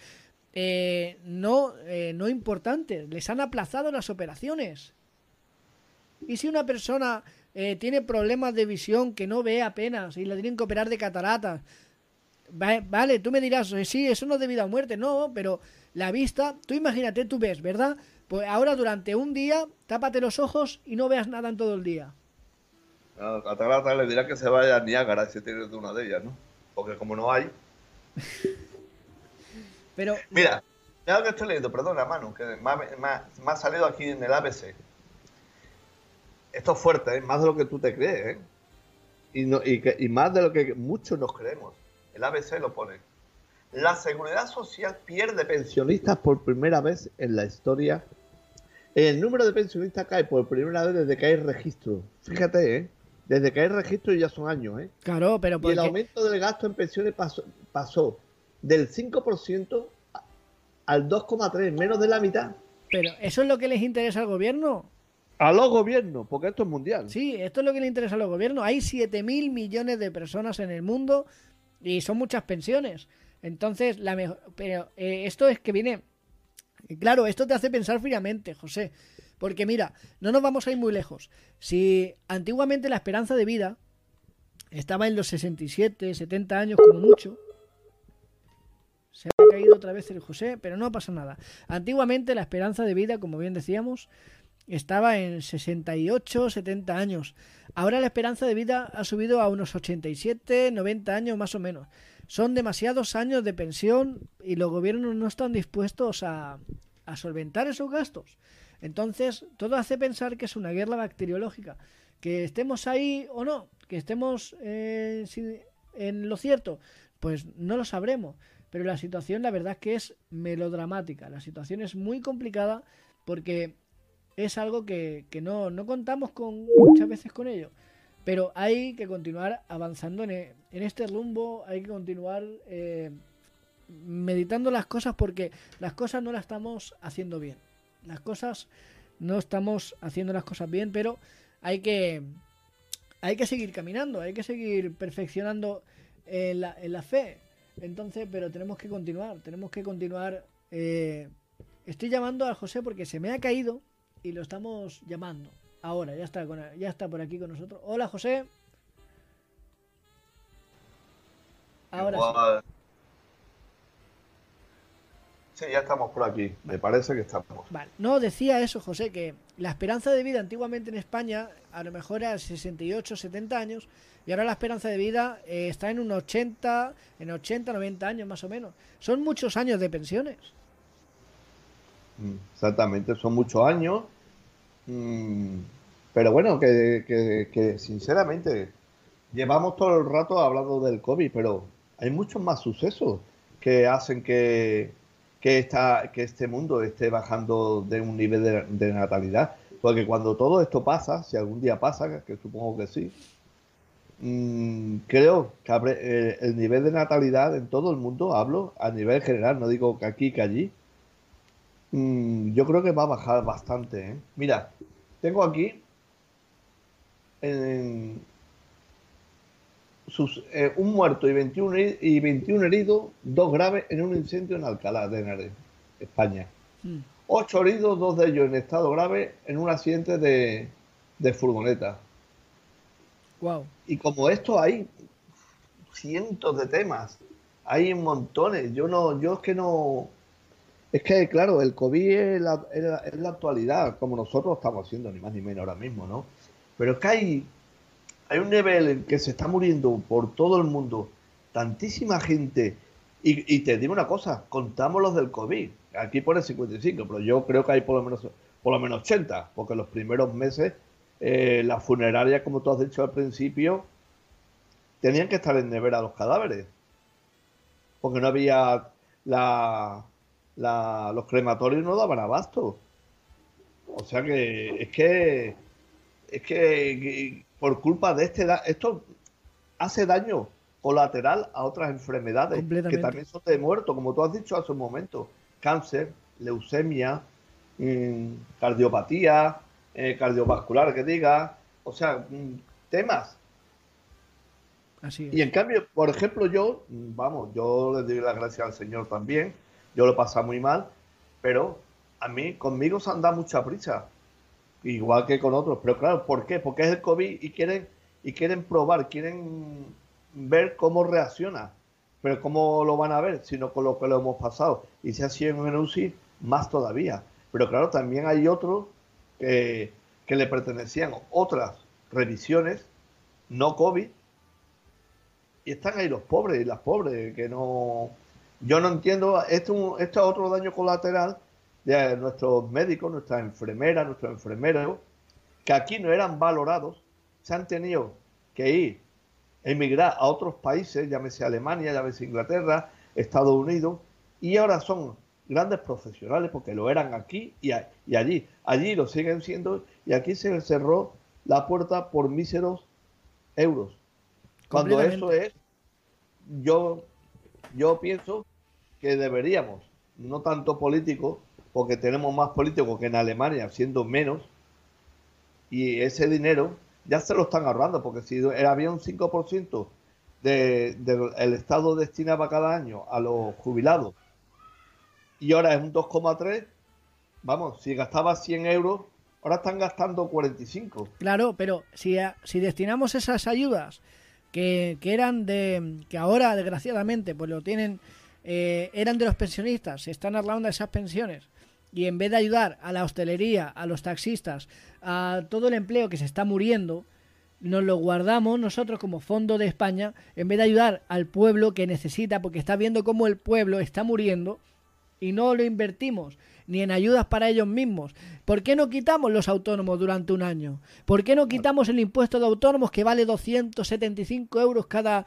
[SPEAKER 2] eh, no, eh, no importantes, les han aplazado las operaciones. Y si una persona eh, tiene problemas de visión que no ve apenas y le tienen que operar de cataratas, vale, tú me dirás, sí, eso no es debido a muerte, no, pero la vista, tú imagínate, tú ves, ¿verdad? Pues ahora durante un día, tápate los ojos y no veas nada en todo el día.
[SPEAKER 1] A Catarata le dirá que se vaya a Niágara si tiene una de ellas, ¿no? Porque como no hay.
[SPEAKER 2] Pero.
[SPEAKER 1] Mira, ya lo que estoy leyendo, perdona, mano, que me ha, salido aquí en el ABC. Esto es fuerte, ¿eh? más de lo que tú te crees, ¿eh? Y, no, y, que, y más de lo que muchos nos creemos. El ABC lo pone. La seguridad social pierde pensionistas por primera vez en la historia el número de pensionistas cae por primera vez desde que hay registro. Fíjate, ¿eh? Desde que hay registro ya son años, ¿eh?
[SPEAKER 2] Claro, pero
[SPEAKER 1] porque... Y el aumento del gasto en pensiones pasó, pasó del 5% al 2,3, menos de la mitad.
[SPEAKER 2] Pero eso es lo que les interesa al gobierno.
[SPEAKER 1] A los gobiernos, porque esto es mundial.
[SPEAKER 2] Sí, esto es lo que le interesa a los gobiernos. Hay 7 mil millones de personas en el mundo y son muchas pensiones. Entonces, la mejor. Pero eh, esto es que viene. Claro, esto te hace pensar fríamente, José. Porque mira, no nos vamos a ir muy lejos. Si antiguamente la esperanza de vida estaba en los 67, 70 años como mucho, ha caído otra vez el José, pero no pasa nada. Antiguamente la esperanza de vida, como bien decíamos, estaba en 68, 70 años. Ahora la esperanza de vida ha subido a unos 87, 90 años más o menos. Son demasiados años de pensión y los gobiernos no están dispuestos a, a solventar esos gastos. Entonces, todo hace pensar que es una guerra bacteriológica. Que estemos ahí o no, que estemos eh, en lo cierto, pues no lo sabremos. Pero la situación, la verdad, es que es melodramática. La situación es muy complicada porque es algo que, no, contamos con muchas veces con ello. Pero hay que continuar avanzando en, en este rumbo, hay que continuar eh, meditando las cosas porque las cosas no las estamos haciendo bien. Las cosas no estamos haciendo las cosas bien, pero hay que hay que seguir caminando, hay que seguir perfeccionando la, en la fe. Entonces, pero tenemos que continuar, tenemos que continuar. Eh, estoy llamando a José porque se me ha caído y lo estamos llamando. Ahora, ya está, ya está por aquí con nosotros. Hola, José.
[SPEAKER 1] Ahora ya estamos por aquí. Me parece que estamos.
[SPEAKER 2] Vale. No, decía eso, José, que la esperanza de vida antiguamente en España a lo mejor era 68, 70 años y ahora la esperanza de vida eh, está en un 80, en 80, 90 años más o menos. Son muchos años de pensiones.
[SPEAKER 1] Mm, exactamente, son muchos años. Mm, pero bueno, que, que, que sinceramente llevamos todo el rato hablando del COVID, pero hay muchos más sucesos que hacen que que, esta, que este mundo esté bajando de un nivel de, natalidad. Porque cuando todo esto pasa, si algún día pasa, que supongo que sí, mm, creo que eh, el nivel de natalidad en todo el mundo, hablo a nivel general, no digo que aquí, que allí, mm, yo creo que va a bajar bastante. ¿eh? Mira, tengo aquí en, eh, un muerto y 21, y 21 heridos, dos graves en un incendio en Alcalá de Henares, España. Mm. Ocho heridos, dos de ellos en estado grave en un accidente de, furgoneta.
[SPEAKER 2] Wow.
[SPEAKER 1] Y como esto hay cientos de temas, hay montones. Yo no, yo es que no. Es que, claro, el COVID es la, es la actualidad, como nosotros estamos haciendo, ni más ni menos ahora mismo, ¿no? Pero es que hay hay un nivel en que se está muriendo por todo el mundo tantísima gente. Y, te digo una cosa, contamos los del COVID. Aquí pone 55, pero yo creo que hay por lo menos, por lo menos 80, porque los primeros meses eh, las funerarias, como tú has dicho al principio, tenían que estar en nevera los cadáveres. Porque no había la, los crematorios no daban abasto. O sea que es que es que por culpa de este esto hace daño colateral a otras enfermedades que también son de muerto, como tú has dicho hace un momento, cáncer, leucemia, mm, cardiopatía, eh, cardiovascular que diga, o sea, mm, temas.
[SPEAKER 2] Así
[SPEAKER 1] Y en cambio, por ejemplo, yo, mm, vamos, yo le doy las gracias al Señor también, yo lo he pasado muy mal, pero a mí, conmigo se han dado mucha prisa igual que con otros. Pero claro, ¿por qué? Porque es el COVID y quieren, y quieren probar, quieren ver cómo reacciona. Pero ¿cómo lo van a ver? Sino con lo que lo hemos pasado. Y si así en un UCI, más todavía. Pero claro, también hay otros que, que le pertenecían otras revisiones, no COVID, y están ahí los pobres y las pobres, que no... Yo no entiendo, esto, esto es otro daño colateral de nuestros médicos, nuestras enfermeras, nuestros enfermeros, que aquí no eran valorados, se han tenido que ir, emigrar a otros países, llámese Alemania, llámese Inglaterra, Estados Unidos, y ahora son grandes profesionales porque lo eran aquí y, y allí. Allí lo siguen siendo y aquí se cerró la puerta por míseros euros. Cuando eso es, yo, yo pienso que deberíamos no tanto políticos, porque tenemos más políticos que en Alemania, siendo menos, y ese dinero ya se lo están ahorrando, porque si había un 5% del de, el Estado destinaba cada año a los jubilados y ahora es un 2,3, vamos, si gastaba 100 euros, ahora están gastando 45.
[SPEAKER 2] Claro, pero si, si destinamos esas ayudas que, que eran de, que ahora desgraciadamente pues lo tienen, eh, eran de los pensionistas, se están hablando de esas pensiones y en vez de ayudar a la hostelería, a los taxistas, a todo el empleo que se está muriendo, nos lo guardamos nosotros como Fondo de España, en vez de ayudar al pueblo que necesita, porque está viendo cómo el pueblo está muriendo, y no lo invertimos ni en ayudas para ellos mismos. ¿Por qué no quitamos los autónomos durante un año? ¿Por qué no quitamos el impuesto de autónomos que vale 275 euros cada,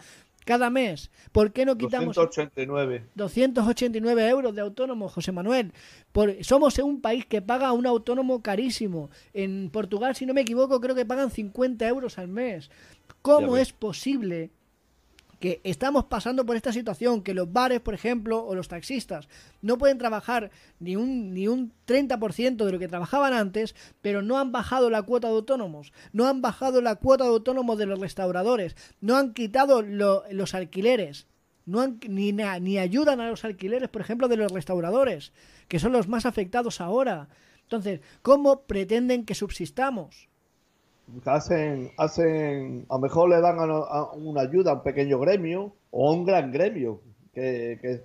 [SPEAKER 2] cada mes. ¿Por qué no quitamos
[SPEAKER 1] 289,
[SPEAKER 2] 289 euros de autónomos, José Manuel? Por, somos un país que paga un autónomo carísimo. En Portugal, si no me equivoco, creo que pagan 50 euros al mes. ¿Cómo es posible que estamos pasando por esta situación, que los bares, por ejemplo, o los taxistas no pueden trabajar ni un, ni un 30% de lo que trabajaban antes, pero no han bajado la cuota de autónomos, no han bajado la cuota de autónomos de los restauradores, no han quitado los alquileres, no han, ni, ni ayudan a los alquileres, por ejemplo, de los restauradores, que son los más afectados ahora. Entonces, ¿cómo pretenden que subsistamos?
[SPEAKER 1] Hacen, hacen, a lo mejor le dan una ayuda a un pequeño gremio o a un gran gremio que,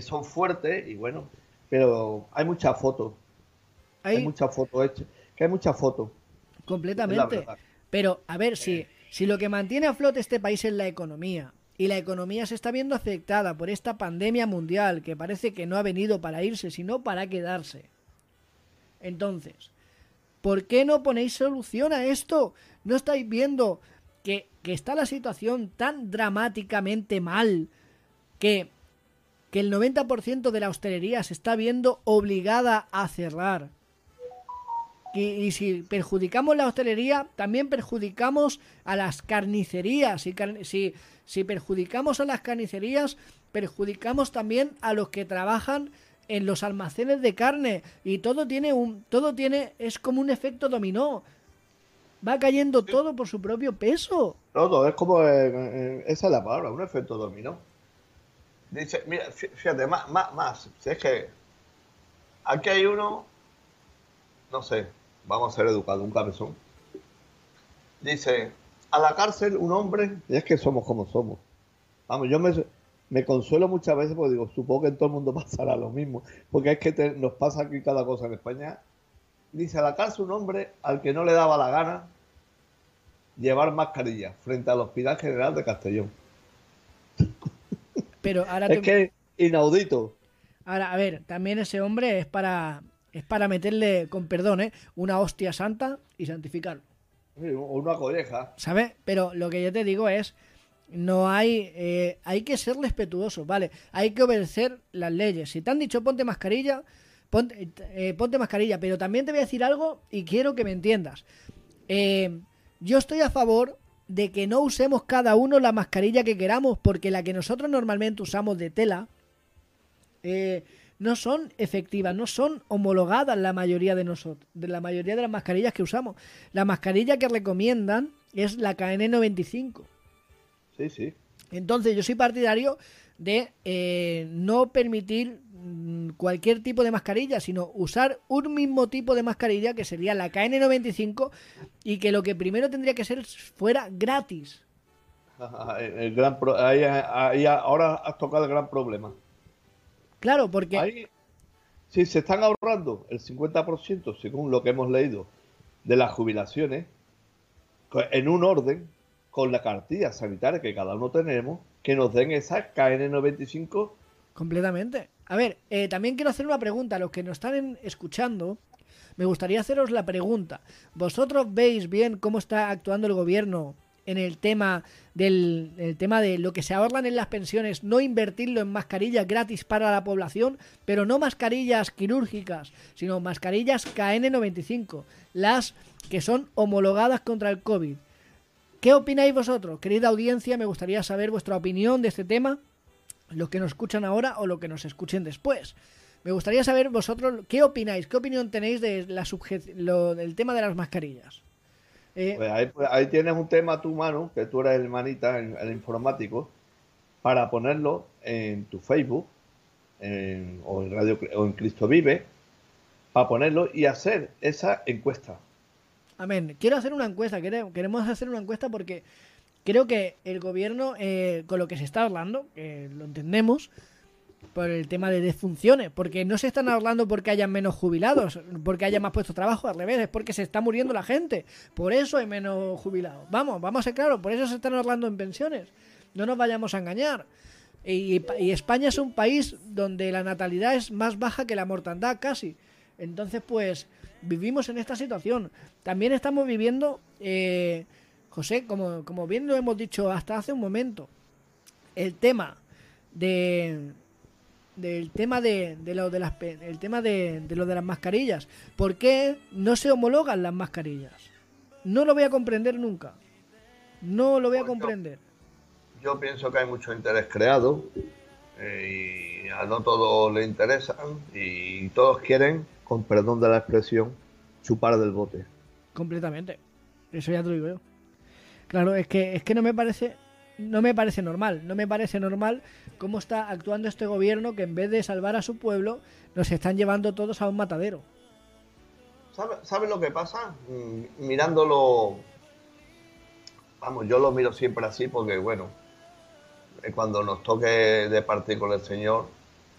[SPEAKER 1] son fuertes y bueno, pero hay muchas fotos. Hay, muchas fotos hechas, que hay muchas fotos.
[SPEAKER 2] Completamente. Pero a ver, si, si lo que mantiene a flote este país es la economía, y la economía se está viendo afectada por esta pandemia mundial que parece que no ha venido para irse, sino para quedarse. Entonces, ¿Por qué no ponéis solución a esto? ¿No estáis viendo que, está la situación tan dramáticamente mal que, que el 90% de la hostelería se está viendo obligada a cerrar? Y, si perjudicamos la hostelería, también perjudicamos a las carnicerías. Si, si perjudicamos a las carnicerías, perjudicamos también a los que trabajan en los almacenes de carne y todo tiene un todo tiene es como un efecto dominó. Va cayendo todo por su propio peso.
[SPEAKER 1] Todo es como eh, esa es la palabra, un efecto dominó. Dice, mira, fíjate, más, más, más, si es que aquí hay uno, no sé, vamos a ser educados, un cabezón. Dice, a la cárcel un hombre, y es que somos como somos. Vamos, yo me, me consuelo muchas veces porque digo, supongo que en todo el mundo pasará lo mismo, porque es que nos pasa aquí cada cosa en España. Dice a la cárcel un hombre al que no le daba la gana llevar mascarilla frente al Hospital General de Castellón.
[SPEAKER 2] Pero ahora
[SPEAKER 1] es que inaudito.
[SPEAKER 2] Ahora, a ver, también ese hombre es para es para meterle, con perdón, ¿eh? una hostia santa y santificarlo.
[SPEAKER 1] o una colleja.
[SPEAKER 2] ¿Sabes? Pero lo que yo te digo es no hay, eh, hay que ser respetuoso, ¿vale? Hay que obedecer las leyes. Si te han dicho ponte mascarilla, ponte, eh, ponte mascarilla, pero también te voy a decir algo y quiero que me entiendas. Eh, yo estoy a favor de que no usemos cada uno la mascarilla que queramos, porque la que nosotros normalmente usamos de tela no son efectivas, no son homologadas la mayoría de nosotros, de la mayoría de las mascarillas que usamos. La mascarilla que recomiendan es la KN95.
[SPEAKER 1] Sí, sí.
[SPEAKER 2] Entonces yo soy partidario de eh, no permitir mm, cualquier tipo de mascarilla, sino usar un mismo tipo de mascarilla que sería la KN95 y que lo que primero tendría que ser fuera gratis.
[SPEAKER 1] El gran ahora has tocado el gran problema.
[SPEAKER 2] Claro, porque...
[SPEAKER 1] si se están ahorrando el 50%, según lo que hemos leído, de las jubilaciones, en un orden, con la cartilla sanitaria que cada uno tenemos, que nos den esa KN95.
[SPEAKER 2] Completamente. A ver, eh, también quiero hacer una pregunta a los que nos están escuchando. Me gustaría haceros la pregunta. ¿Vosotros veis bien cómo está actuando el gobierno en el tema del tema de lo que se ahorran en las pensiones, no invertirlo en mascarillas gratis para la población, pero no mascarillas quirúrgicas, sino mascarillas KN95, las que son homologadas contra el COVID. ¿Qué opináis vosotros? Querida audiencia, me gustaría saber vuestra opinión de este tema, los que nos escuchan ahora o los que nos escuchen después. Me gustaría saber vosotros qué opináis, qué opinión tenéis de la lo, del tema de las mascarillas.
[SPEAKER 1] Eh, pues pues ahí, tienes un tema tu mano, que tú eres el manita, el, informático, para ponerlo en tu Facebook o, en Radio, o en Cristo Vive, para ponerlo y hacer esa encuesta.
[SPEAKER 2] Amén. Quiero hacer una encuesta, queremos hacer una encuesta porque creo que el gobierno, eh, con lo que se está hablando, lo entendemos, por el tema de defunciones, porque no se están hablando porque haya menos jubilados, porque haya más puestos de trabajo, al revés, es porque se está muriendo la gente, por eso hay menos jubilados. Vamos, vamos a ser claros, por eso se están hablando en pensiones, no nos vayamos a engañar. Y, y, España es un país donde la natalidad es más baja que la mortandad casi. Entonces, pues, vivimos en esta situación. También estamos viviendo, eh, José, como, como bien lo hemos dicho hasta hace un momento, el tema de, del tema de, lo de las el tema de, lo de las mascarillas. ¿Por qué no se homologan las mascarillas? No lo voy a comprender nunca. No lo voy a comprender.
[SPEAKER 1] Yo, pienso que hay mucho interés creado eh, y a no todos le interesan y todos quieren, con perdón de la expresión, chupar del bote.
[SPEAKER 2] Completamente. Eso ya te lo digo yo. Claro, es que es que no me parece no me parece normal. No me parece normal cómo está actuando este gobierno que en vez de salvar a su pueblo, nos están llevando todos a un matadero.
[SPEAKER 1] ¿Sabes lo que pasa? Mm, mirándolo, vamos, yo lo miro siempre así porque, bueno, cuando nos toque de partir con el Señor,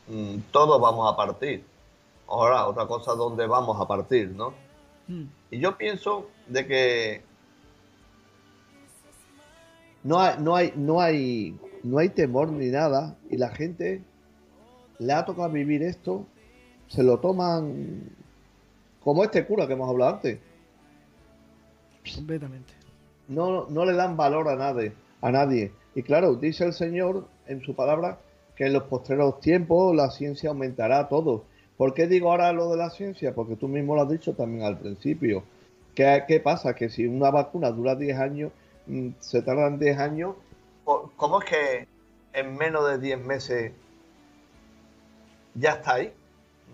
[SPEAKER 1] mm, todos vamos a partir. Ahora, otra cosa, ¿dónde vamos a partir, no? Mm. Y yo pienso de que no hay, no hay, no hay, no hay temor ni nada y la gente le ha tocado vivir esto, se lo toman como este cura que hemos hablado antes.
[SPEAKER 2] Completamente.
[SPEAKER 1] No, no le dan valor a nadie, a nadie. Y claro, dice el Señor en su palabra que en los postreros tiempos la ciencia aumentará todo. ¿Por qué digo ahora lo de la ciencia? Porque tú mismo lo has dicho también al principio. ¿Qué, qué pasa? Que si una vacuna dura 10 años, Mm, se tardan 10 años. ¿Cómo es que en menos de 10 meses ya está ahí?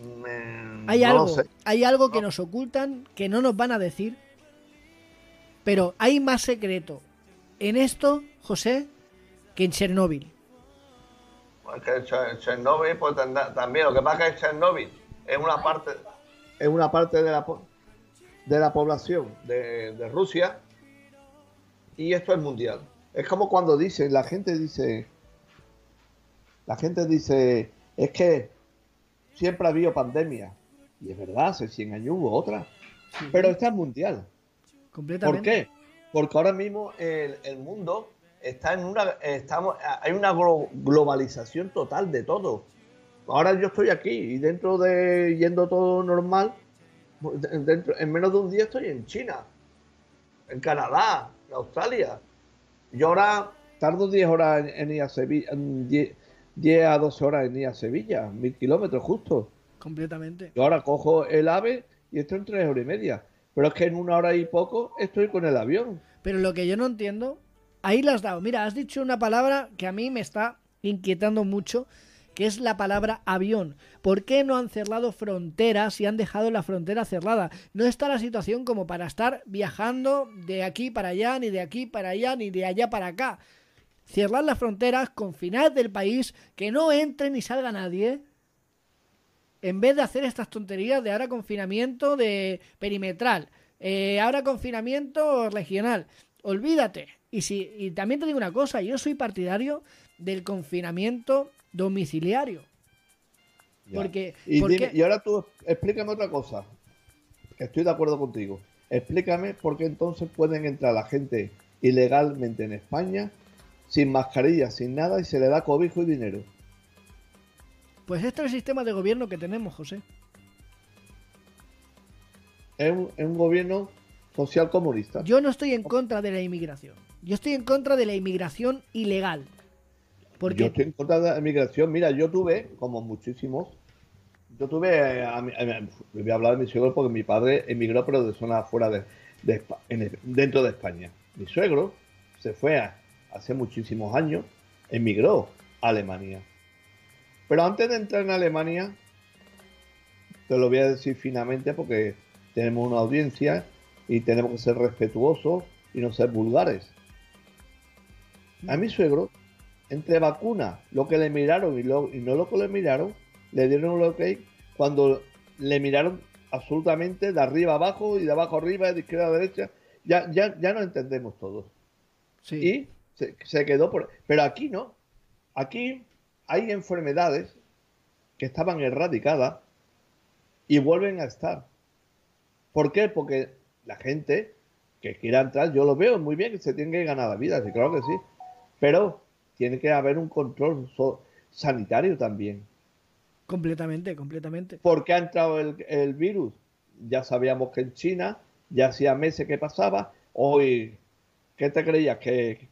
[SPEAKER 2] Mm, hay, algo, hay algo que nos ocultan, que no nos van a decir, pero hay más secreto en esto, José, que en Chernóbil.
[SPEAKER 1] Pues que en Chernóbil pues, también, lo que pasa es que Chernóbil es una parte, es una parte de la, de la población de, de Rusia y esto es mundial. Es como cuando dicen, la gente dice, la gente dice, es que siempre ha habido pandemia. Y es verdad, hace 100 años hubo otra. Pero esta es mundial.
[SPEAKER 2] Completamente.
[SPEAKER 1] ¿Por qué? Porque ahora mismo el, mundo está en una, estamos, hay una globalización total de todo. Ahora yo estoy aquí y dentro de yendo todo normal, dentro, en menos de un día estoy en China, en Canadá, Australia. Yo ahora tardo 10 horas en, ir a Sevilla, 10, a 12 horas en ir a Sevilla, mil kilómetros justo.
[SPEAKER 2] Completamente.
[SPEAKER 1] Yo ahora cojo el ave y estoy en 3 horas y media. Pero es que en una hora y poco estoy con el avión.
[SPEAKER 2] Pero lo que yo no entiendo, ahí las has dado. Mira, has dicho una palabra que a mí me está inquietando mucho que es la palabra avión. ¿Por qué no han cerrado fronteras y han dejado la frontera cerrada? No está la situación como para estar viajando de aquí para allá, ni de aquí para allá, ni de allá para acá. Cerrar las fronteras, confinar del país, que no entre ni salga nadie. En vez de hacer estas tonterías de ahora confinamiento de perimetral, eh, ahora confinamiento regional. Olvídate. Y, si, y también te digo una cosa, yo soy partidario del confinamiento domiciliario. Porque,
[SPEAKER 1] y, ahora tú explícame otra cosa. Estoy de acuerdo contigo. Explícame por qué entonces pueden entrar la gente ilegalmente en España sin mascarilla, sin nada y se le da cobijo y dinero.
[SPEAKER 2] Pues este es el sistema de gobierno que tenemos, José.
[SPEAKER 1] Es un, es un gobierno social comunista.
[SPEAKER 2] Yo no estoy en contra de la inmigración. Yo estoy en contra de la inmigración ilegal.
[SPEAKER 1] Yo estoy en contra de la emigración. Mira, yo tuve, como muchísimos, yo tuve, eh, voy a hablar de mi suegro porque mi padre emigró, pero de zona fuera de, dentro de España. Mi suegro se fue hace muchísimos años, emigró a Alemania. Pero antes de entrar en Alemania, te lo voy a decir finamente porque tenemos una audiencia y tenemos que ser respetuosos y no ser vulgares. A mi suegro, entre vacunas, lo que le miraron y, lo, y no lo que le miraron, le dieron lo que cuando le miraron absolutamente de arriba abajo y de abajo arriba, de izquierda a derecha. Ya, ya, ya no entendemos todos. Sí. Y se, se, quedó por. Pero aquí no. Aquí hay enfermedades que estaban erradicadas y vuelven a estar. ¿Por qué? Porque la gente que quiera entrar, yo lo veo muy bien que se tiene que ganar la vida, sí, claro que sí. Pero tiene que haber un control sanitario también.
[SPEAKER 2] Completamente, completamente.
[SPEAKER 1] ¿Por qué ha entrado el, el, virus? Ya sabíamos que en China ya hacía meses que pasaba. Hoy, ¿qué te creías? ¿Que,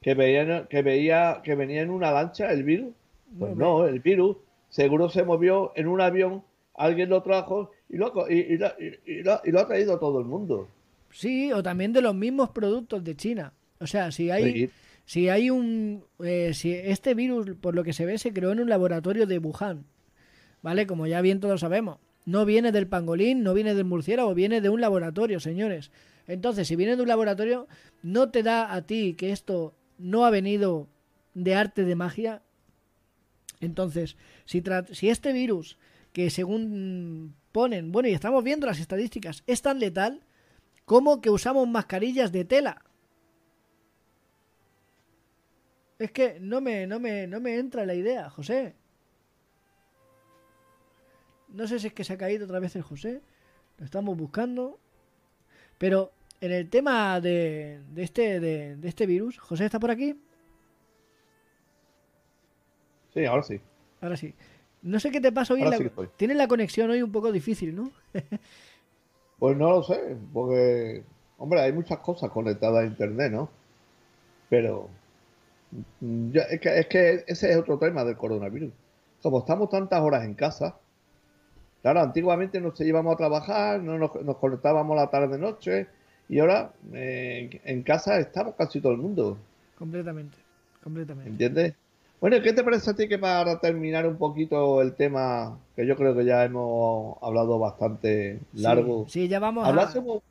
[SPEAKER 1] que, veía, que, veía, que venía en una lancha el virus? Pues no, el virus seguro se movió en un avión, alguien lo trajo y lo, y, y, lo, y lo, lo, ha traído todo el mundo.
[SPEAKER 2] Sí, o también de los mismos productos de China. O sea, si hay, sí. Si hay un... Eh, si este virus, por lo que se ve, se creó en un laboratorio de Wuhan. ¿vale? Como ya bien todos sabemos. No viene del pangolín, no viene del murciélago, viene de un laboratorio, señores. Entonces, si viene de un laboratorio, no te da a ti que esto no ha venido de arte de magia. Entonces, si, si este virus, que según ponen, bueno, y estamos viendo las estadísticas, es tan letal como que usamos mascarillas de tela. Es que no me, no me, no me entra la idea, José. No sé si es que se ha caído otra vez el José. Lo estamos buscando. Pero en el tema de, de este, de, de, este virus, ¿José está por aquí?
[SPEAKER 1] Sí, ahora sí.
[SPEAKER 2] Ahora sí. No sé qué te pasa hoy. La... Sí Tienes la conexión hoy un poco difícil, ¿no?
[SPEAKER 1] pues no lo sé, porque, hombre, hay muchas cosas conectadas a Internet, ¿no? Pero es, que, es que ese es otro tema del coronavirus. Como estamos tantas horas en casa, Claro, antiguamente nos íbamos a trabajar, no nos, nos conectábamos la tarde-noche y ahora eh, en casa estamos casi todo el mundo.
[SPEAKER 2] Completamente, completamente.
[SPEAKER 1] ¿Entiendes? Bueno, ¿qué te parece a ti que para terminar un poquito el tema, que yo creo que ya hemos hablado bastante largo?
[SPEAKER 2] Sí, sí ya vamos
[SPEAKER 1] hablásemos,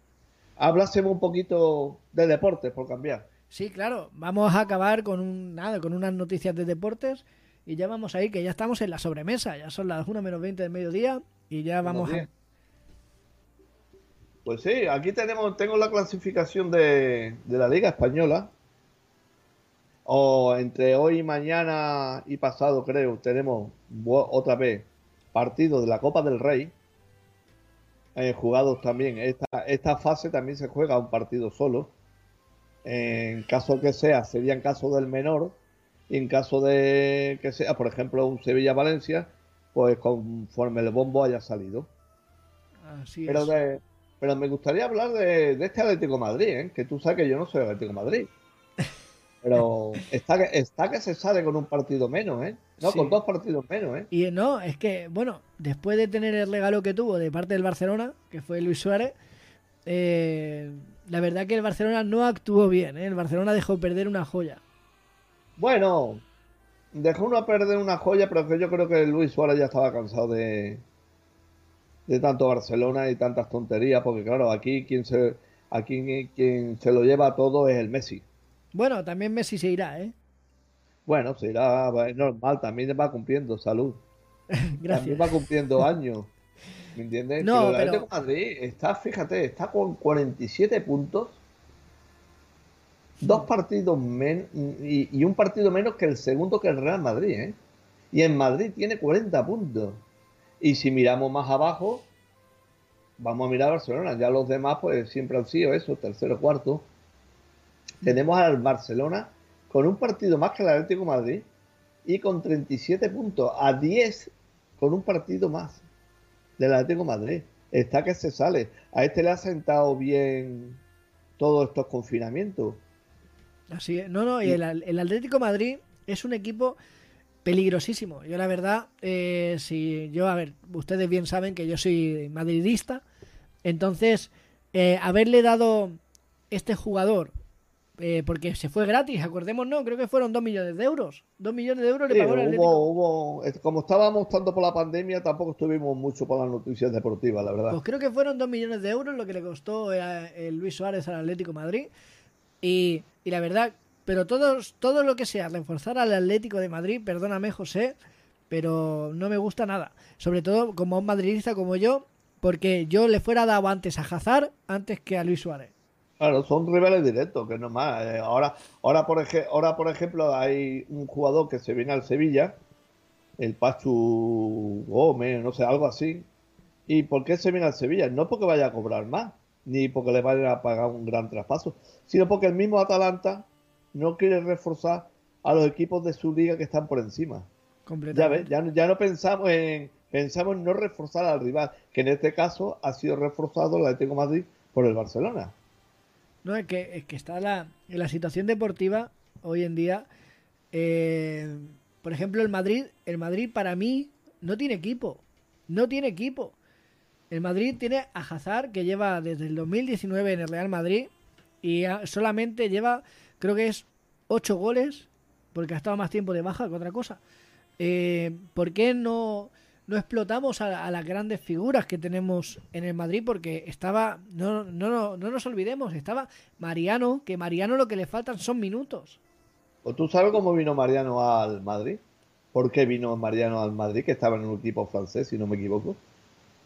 [SPEAKER 1] a... Hablásemos un poquito de deportes, por cambiar.
[SPEAKER 2] Sí, claro, vamos a acabar con un nada, con unas noticias de deportes y ya vamos ahí, que ya estamos en la sobremesa, ya son las 1 menos 20 del mediodía y ya vamos a...
[SPEAKER 1] Pues sí, aquí tenemos, tengo la clasificación de, de la Liga Española. O entre hoy y mañana y pasado, creo, tenemos otra vez partido de la Copa del Rey. Eh, jugados también. Esta, esta fase también se juega un partido solo. En caso que sea, sería en caso del menor. Y en caso de que sea, por ejemplo, un Sevilla-Valencia, pues conforme el bombo haya salido.
[SPEAKER 2] Así
[SPEAKER 1] pero,
[SPEAKER 2] es.
[SPEAKER 1] de, pero me gustaría hablar de, de, este Atlético Madrid, ¿eh? que tú sabes que yo no soy Atlético Madrid. Pero está que, está que se sale con un partido menos, ¿eh? No, sí. con dos partidos menos, ¿eh?
[SPEAKER 2] Y no, es que, bueno, después de tener el regalo que tuvo de parte del Barcelona, que fue Luis Suárez, eh, la verdad que el Barcelona no actuó bien, ¿eh? El Barcelona dejó perder una joya.
[SPEAKER 1] Bueno, dejó uno a perder una joya, pero que yo creo que Luis Suárez ya estaba cansado de, de tanto Barcelona y tantas tonterías, porque claro, aquí quien se aquí quien se lo lleva todo es el Messi.
[SPEAKER 2] Bueno, también Messi se irá, ¿eh?
[SPEAKER 1] Bueno, se irá, es normal, también va cumpliendo salud.
[SPEAKER 2] Gracias.
[SPEAKER 1] También va cumpliendo años. ¿Me entiendes?
[SPEAKER 2] No,
[SPEAKER 1] pero,
[SPEAKER 2] pero...
[SPEAKER 1] Madrid está, fíjate, está con 47 puntos dos partidos menos y, y, un partido menos que el segundo que el Real Madrid, ¿eh? Y en Madrid tiene 40 puntos. Y si miramos más abajo, vamos a mirar a Barcelona. Ya los demás, pues siempre han sido eso, tercero, cuarto. Tenemos al Barcelona con un partido más que el Atlético Madrid y con 37 puntos, a 10 con un partido más del Atlético Madrid. Está que se sale. A este le ha sentado bien todos estos confinamientos.
[SPEAKER 2] Así es. No, no, y el, el, Atlético Madrid es un equipo peligrosísimo. Yo la verdad, eh, si yo, a ver, ustedes bien saben que yo soy madridista, entonces, eh, haberle dado este jugador eh, porque se fue gratis, acordémonos, creo que fueron 2 millones de euros. 2 millones de euros
[SPEAKER 1] le pagó el Atlético. Hubo, como estábamos tanto por la pandemia, tampoco estuvimos mucho por las noticias deportivas, la verdad.
[SPEAKER 2] Pues creo que fueron 2 millones de euros lo que le costó el Luis Suárez al Atlético Madrid. Y, y la verdad, pero todos, todo lo que sea reforzar al Atlético de Madrid, perdóname José, pero no me gusta nada. Sobre todo como un madridista como yo, porque yo le fuera dado antes a Hazard antes que a Luis Suárez.
[SPEAKER 1] Claro, son rivales directos, que no más. Eh, ahora, ahora, por ahora, por ejemplo, hay un jugador que se viene al Sevilla, el Pachu Gómez, no sé, algo así. ¿Y por qué se viene al Sevilla? No porque vaya a cobrar más, ni porque le vayan a pagar un gran traspaso, sino porque el mismo Atalanta no quiere reforzar a los equipos de su liga que están por encima. Ya ves, ya, ya no pensamos en pensamos en no reforzar al rival, que en este caso ha sido reforzado el Atlético Madrid por el Barcelona.
[SPEAKER 2] No, es que, es que está la, la situación deportiva hoy en día. Eh, por ejemplo, el Madrid, el Madrid para mí no tiene equipo. No tiene equipo. El Madrid tiene a Hazard, que lleva desde el 2019 en el Real Madrid, y solamente lleva, creo que es 8 goles, porque ha estado más tiempo de baja que otra cosa. Eh, ¿Por qué no, no explotamos a, las grandes figuras que tenemos en el Madrid porque estaba, no, no, no nos olvidemos, estaba Mariano, que Mariano lo que le faltan son minutos.
[SPEAKER 1] ¿O tú sabes cómo vino Mariano al Madrid? ¿Por qué vino Mariano al Madrid, que estaba en un equipo francés, si no me equivoco?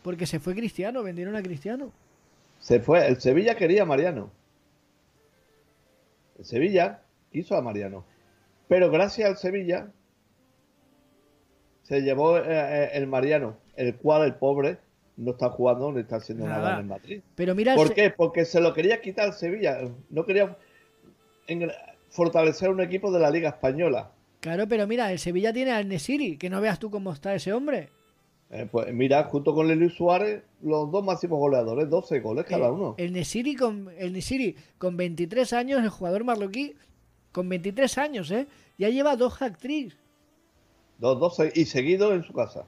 [SPEAKER 2] Porque se fue Cristiano, vendieron a Cristiano.
[SPEAKER 1] Se fue, el Sevilla quería a Mariano. El Sevilla quiso a Mariano. Pero gracias al Sevilla se llevó eh, eh, el Mariano, el cual el pobre no está jugando ni está haciendo nada, en Madrid.
[SPEAKER 2] Pero mira,
[SPEAKER 1] ¿Por qué? Porque se lo quería quitar Sevilla. No quería fortalecer un equipo de la Liga Española.
[SPEAKER 2] Claro, pero mira, el Sevilla tiene al Nesiri, que no veas tú cómo está ese hombre.
[SPEAKER 1] Eh, pues mira, junto con Luis Suárez, los dos máximos goleadores, 12 goles cada uno.
[SPEAKER 2] El Nesiri con el Nesiri con 23 años, el jugador marroquí con 23 años, ¿eh? Ya lleva dos actrices.
[SPEAKER 1] Dos, dos y seguido en su casa.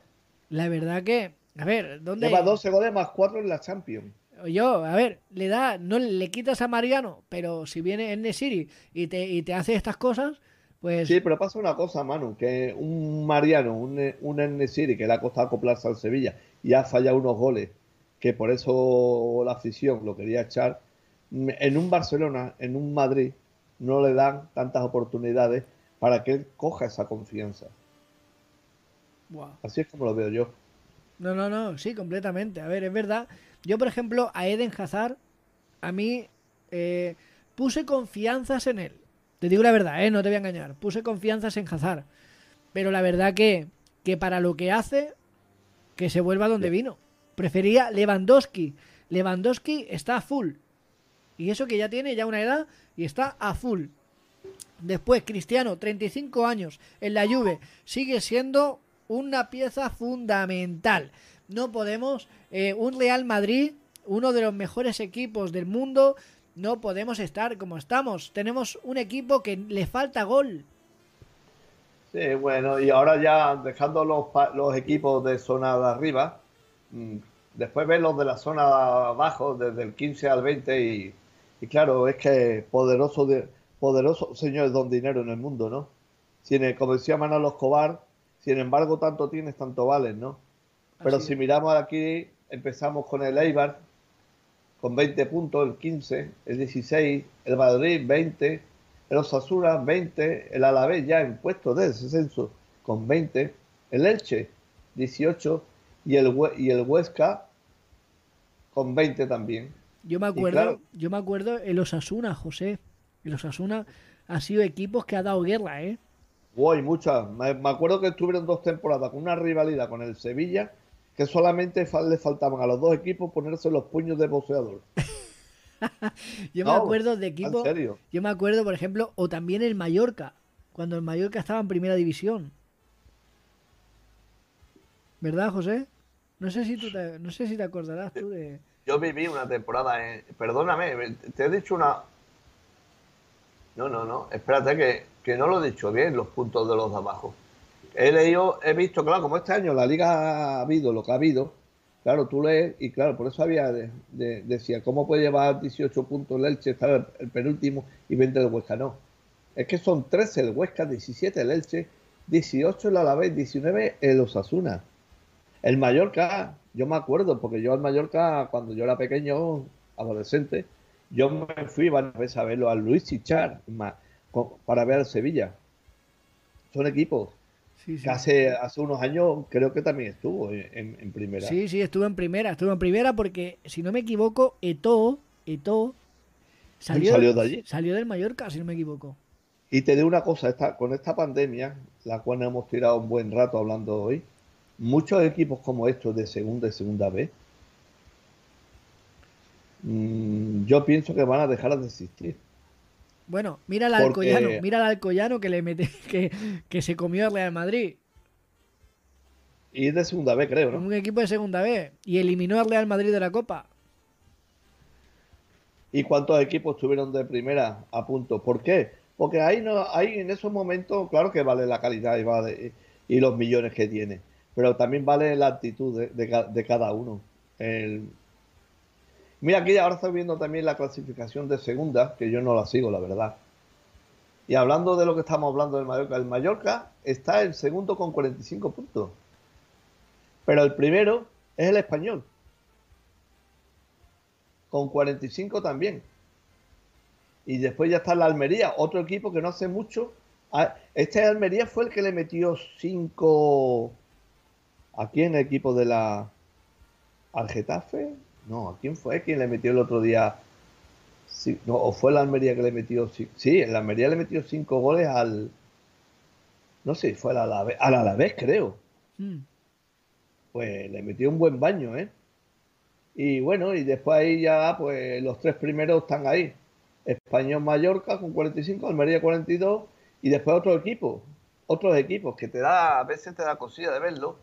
[SPEAKER 2] La verdad que, a ver, ¿dónde?
[SPEAKER 1] Lleva 12 goles más 4 en la Champions.
[SPEAKER 2] Yo, a ver, le da, no le quitas a Mariano, pero si viene en Nesiri y te, y te hace estas cosas, pues.
[SPEAKER 1] Sí, pero pasa una cosa, Manu, que un Mariano, un, un Nesiri que le ha costado acoplarse al Sevilla y ha fallado unos goles, que por eso la afición lo quería echar, en un Barcelona, en un Madrid, no le dan tantas oportunidades para que él coja esa confianza. Así es como lo veo yo.
[SPEAKER 2] No, no, no, sí, completamente. A ver, es verdad. Yo, por ejemplo, a Eden Hazard, a mí eh, puse confianzas en él. Te digo la verdad, ¿eh? no te voy a engañar. Puse confianzas en Hazard. Pero la verdad que, que para lo que hace, que se vuelva donde vino. Prefería Lewandowski. Lewandowski está a full. Y eso que ya tiene ya una edad y está a full. Después, Cristiano, 35 años en la Juve, sigue siendo una pieza fundamental. No podemos, eh, un Real Madrid, uno de los mejores equipos del mundo, no podemos estar como estamos. Tenemos un equipo que le falta gol.
[SPEAKER 1] Sí, bueno, y ahora ya dejando los, los equipos de zona de arriba, mm, después ven los de la zona de abajo, desde el 15 al 20, y, y claro, es que poderoso, de, poderoso señor don dinero en el mundo, ¿no? Tiene, como decía Manolo Escobar, sin embargo, tanto tienes, tanto vales, ¿no? Pero si miramos aquí, empezamos con el Eibar, con 20 puntos, el 15, el 16, el Madrid 20, el Osasuna 20, el Alavés ya en puesto de descenso con 20, el Elche 18 y el, y el Huesca con 20 también.
[SPEAKER 2] Yo me acuerdo, yo me acuerdo el Osasuna, José. El Osasuna ha sido equipos que ha dado guerra, ¿eh?
[SPEAKER 1] Uy, muchas. Me, acuerdo que estuvieron dos temporadas con una rivalidad con el Sevilla que solamente le faltaban a los dos equipos ponerse los puños de boxeador.
[SPEAKER 2] yo me acuerdo de equipos. Yo me acuerdo, por ejemplo, o también el Mallorca, cuando el Mallorca estaba en primera división. ¿Verdad, José? No sé si tú te, no sé si te acordarás tú de.
[SPEAKER 1] Yo viví una temporada, en, perdóname, te he dicho una. No, no, no. Espérate que que no lo he dicho bien, los puntos de los de abajo. He leído, he visto, claro, como este año la liga ha habido lo que ha habido, Claro, tú lees, y claro, por eso había, decía, ¿cómo puede llevar 18 puntos el Elche, estar el, penúltimo y 20 el Huesca? No, es que son 13 el Huesca, 17 el Elche, 18 el Alavés, 19 el Osasuna. El Mallorca, yo me acuerdo, porque yo al Mallorca, cuando yo era pequeño, adolescente, yo me fui varias veces a verlo a Luis Chichar para ver al Sevilla. Son equipos que hace, hace unos años creo que también estuvo en, primera.
[SPEAKER 2] Sí, sí, estuvo en primera, estuvo en primera porque, si no me equivoco, Eto, Eto salió,
[SPEAKER 1] salió de allí.
[SPEAKER 2] Salió del Mallorca, si no me equivoco.
[SPEAKER 1] Y te digo una cosa, esta, con esta pandemia, la cual hemos tirado un buen rato hablando hoy, muchos equipos como estos de segunda y segunda B, mm, yo pienso que van a dejar de existir.
[SPEAKER 2] Bueno, mira al Alcoyano, mira al Alcoyano que le mete, que, que se comió al Real Madrid.
[SPEAKER 1] Y es de segunda B, creo, ¿no?
[SPEAKER 2] Un equipo de segunda B. Y eliminó al Real Madrid de la Copa.
[SPEAKER 1] ¿Y cuántos equipos tuvieron de primera a punto? ¿Por qué? Porque ahí, no, ahí en esos momentos, claro que vale la calidad y, vale, y los millones que tiene, pero también vale la actitud de, cada uno. Mira, aquí ahora estoy viendo también la clasificación de segunda, que yo no la sigo, la verdad. Y hablando de lo que estamos hablando del Mallorca, el Mallorca está el segundo con 45 puntos. Pero el primero es el español. Con 45 también. Y después ya está la Almería, otro equipo que no hace mucho. Ah, este Almería fue el que le metió cinco. Aquí en el equipo de la. ¿Al Getafe? No, ¿a quién fue quien le metió el otro día? no, o fue la Almería que le metió. Sí, la Almería le metió cinco goles al. No sé, fue al Alavés, al Alavés creo. Hmm. Pues le metió un buen baño, ¿eh? Y bueno, y después ahí ya, pues los tres primeros están ahí. Español Mallorca con 45, Almería 42 y después otro equipo, otros equipos que te da, a veces te da cosilla de verlo.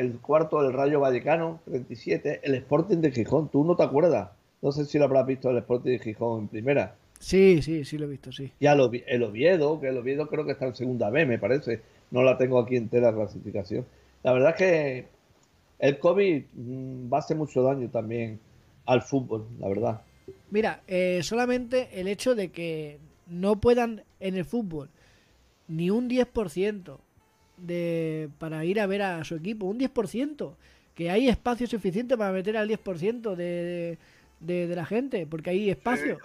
[SPEAKER 1] El cuarto, el Rayo Vallecano, 37, el Sporting de Gijón, tú no te acuerdas. No sé si lo habrás visto el Sporting de Gijón en primera.
[SPEAKER 2] Sí, sí, sí lo he visto, sí.
[SPEAKER 1] Y el Oviedo, que el Oviedo creo que está en segunda B, me parece. No la tengo aquí entera la clasificación. La verdad es que el COVID mm, va a hacer mucho daño también al fútbol, la verdad.
[SPEAKER 2] Mira, eh, solamente el hecho de que no puedan en el fútbol ni un 10% de, para ir a ver a su equipo, un 10%, que hay espacio suficiente para meter al 10% de, de, de, la gente, porque hay espacio.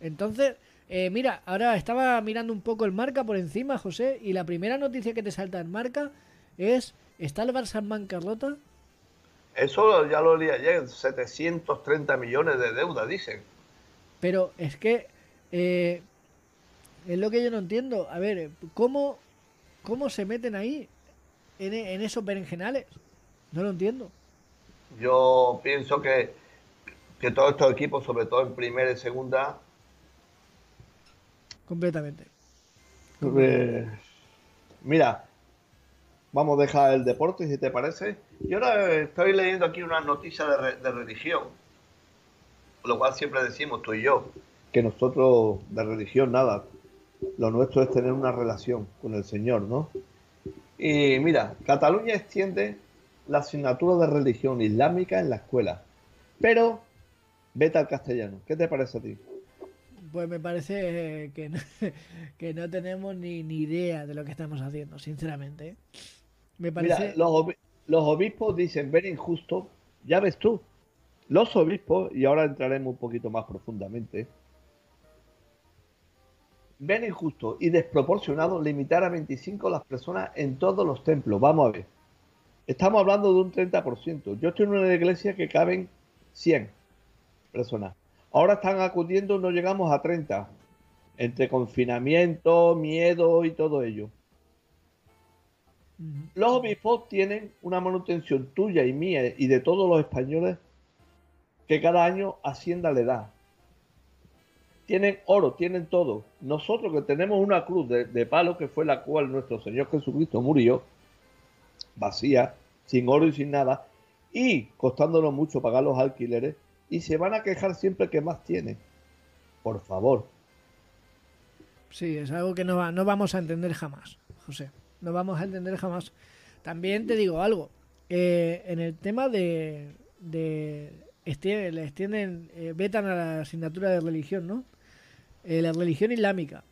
[SPEAKER 2] Entonces, eh, mira, ahora estaba mirando un poco el marca por encima, José, y la primera noticia que te salta en marca es, ¿está el Barça en bancarrota?
[SPEAKER 1] Eso ya lo leí ayer, 730 millones de deuda, dicen.
[SPEAKER 2] Pero es que eh, es lo que yo no entiendo. A ver, ¿cómo, cómo se meten ahí en, en esos berenjenales? No lo entiendo.
[SPEAKER 1] Yo pienso que, que todos estos equipos, sobre todo en primera y segunda...
[SPEAKER 2] Completamente.
[SPEAKER 1] Pues, mira, vamos a dejar el deporte, si te parece. Yo ahora estoy leyendo aquí una noticia de, religión, lo cual siempre decimos tú y yo, que nosotros de religión nada, lo nuestro es tener una relación con el Señor, ¿no? Y mira, Cataluña extiende la asignatura de religión islámica en la escuela, pero vete al castellano. ¿Qué te parece a ti?
[SPEAKER 2] Pues me parece que no, que no tenemos ni, ni idea de lo que estamos haciendo, sinceramente.
[SPEAKER 1] Me parece... los, los obispos dicen ver injusto, ya ves tú, los obispos, y ahora entraremos un poquito más profundamente, ven injusto y desproporcionado limitar a 25 las personas en todos los templos. Vamos a ver. Estamos hablando de un 30%. Yo estoy en una iglesia que caben 100 personas. Ahora están acudiendo, no llegamos a 30. Entre confinamiento, miedo y todo ello. Los obispos tienen una manutención tuya y mía y de todos los españoles que cada año Hacienda le da. Tienen oro, tienen todo. Nosotros que tenemos una cruz de, palo que fue la cual nuestro Señor Jesucristo murió, vacía, sin oro y sin nada, y costándonos mucho pagar los alquileres, y se van a quejar siempre que más tienen. Por favor.
[SPEAKER 2] Sí, es algo que no vamos a entender jamás, José no vamos a entender jamás. También te digo algo, eh, en el tema de, de le extienden, eh, vetan a la asignatura de religión, ¿no? Eh, la religión islámica.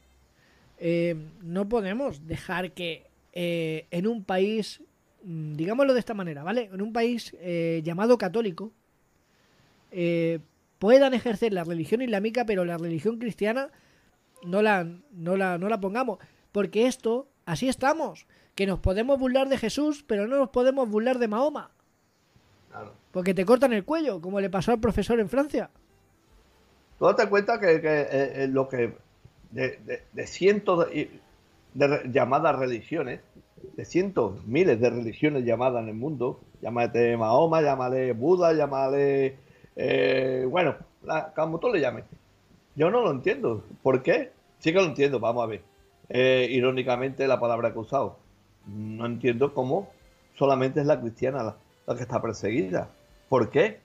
[SPEAKER 2] no podemos dejar que en un país, mm, digámoslo de esta manera, ¿vale? En un país llamado católico, puedan ejercer la religión islámica, pero la religión cristiana no la, no la, no la pongamos. Porque esto, así estamos. Que nos podemos burlar de Jesús, pero no nos podemos burlar de Mahoma. Porque te cortan el cuello, como le pasó al profesor en Francia.
[SPEAKER 1] Tú date cuenta que, eh, eh, lo que de, cientos de, llamadas religiones, de cientos, miles de religiones llamadas en el mundo, llámate Mahoma, llámale Buda, llámale, eh, bueno, como tú le llames. Yo no lo entiendo. ¿Por qué? Sí que lo entiendo, vamos a ver. irónicamente la palabra que he usado. No entiendo cómo solamente es la cristiana la que está perseguida. ¿Por qué?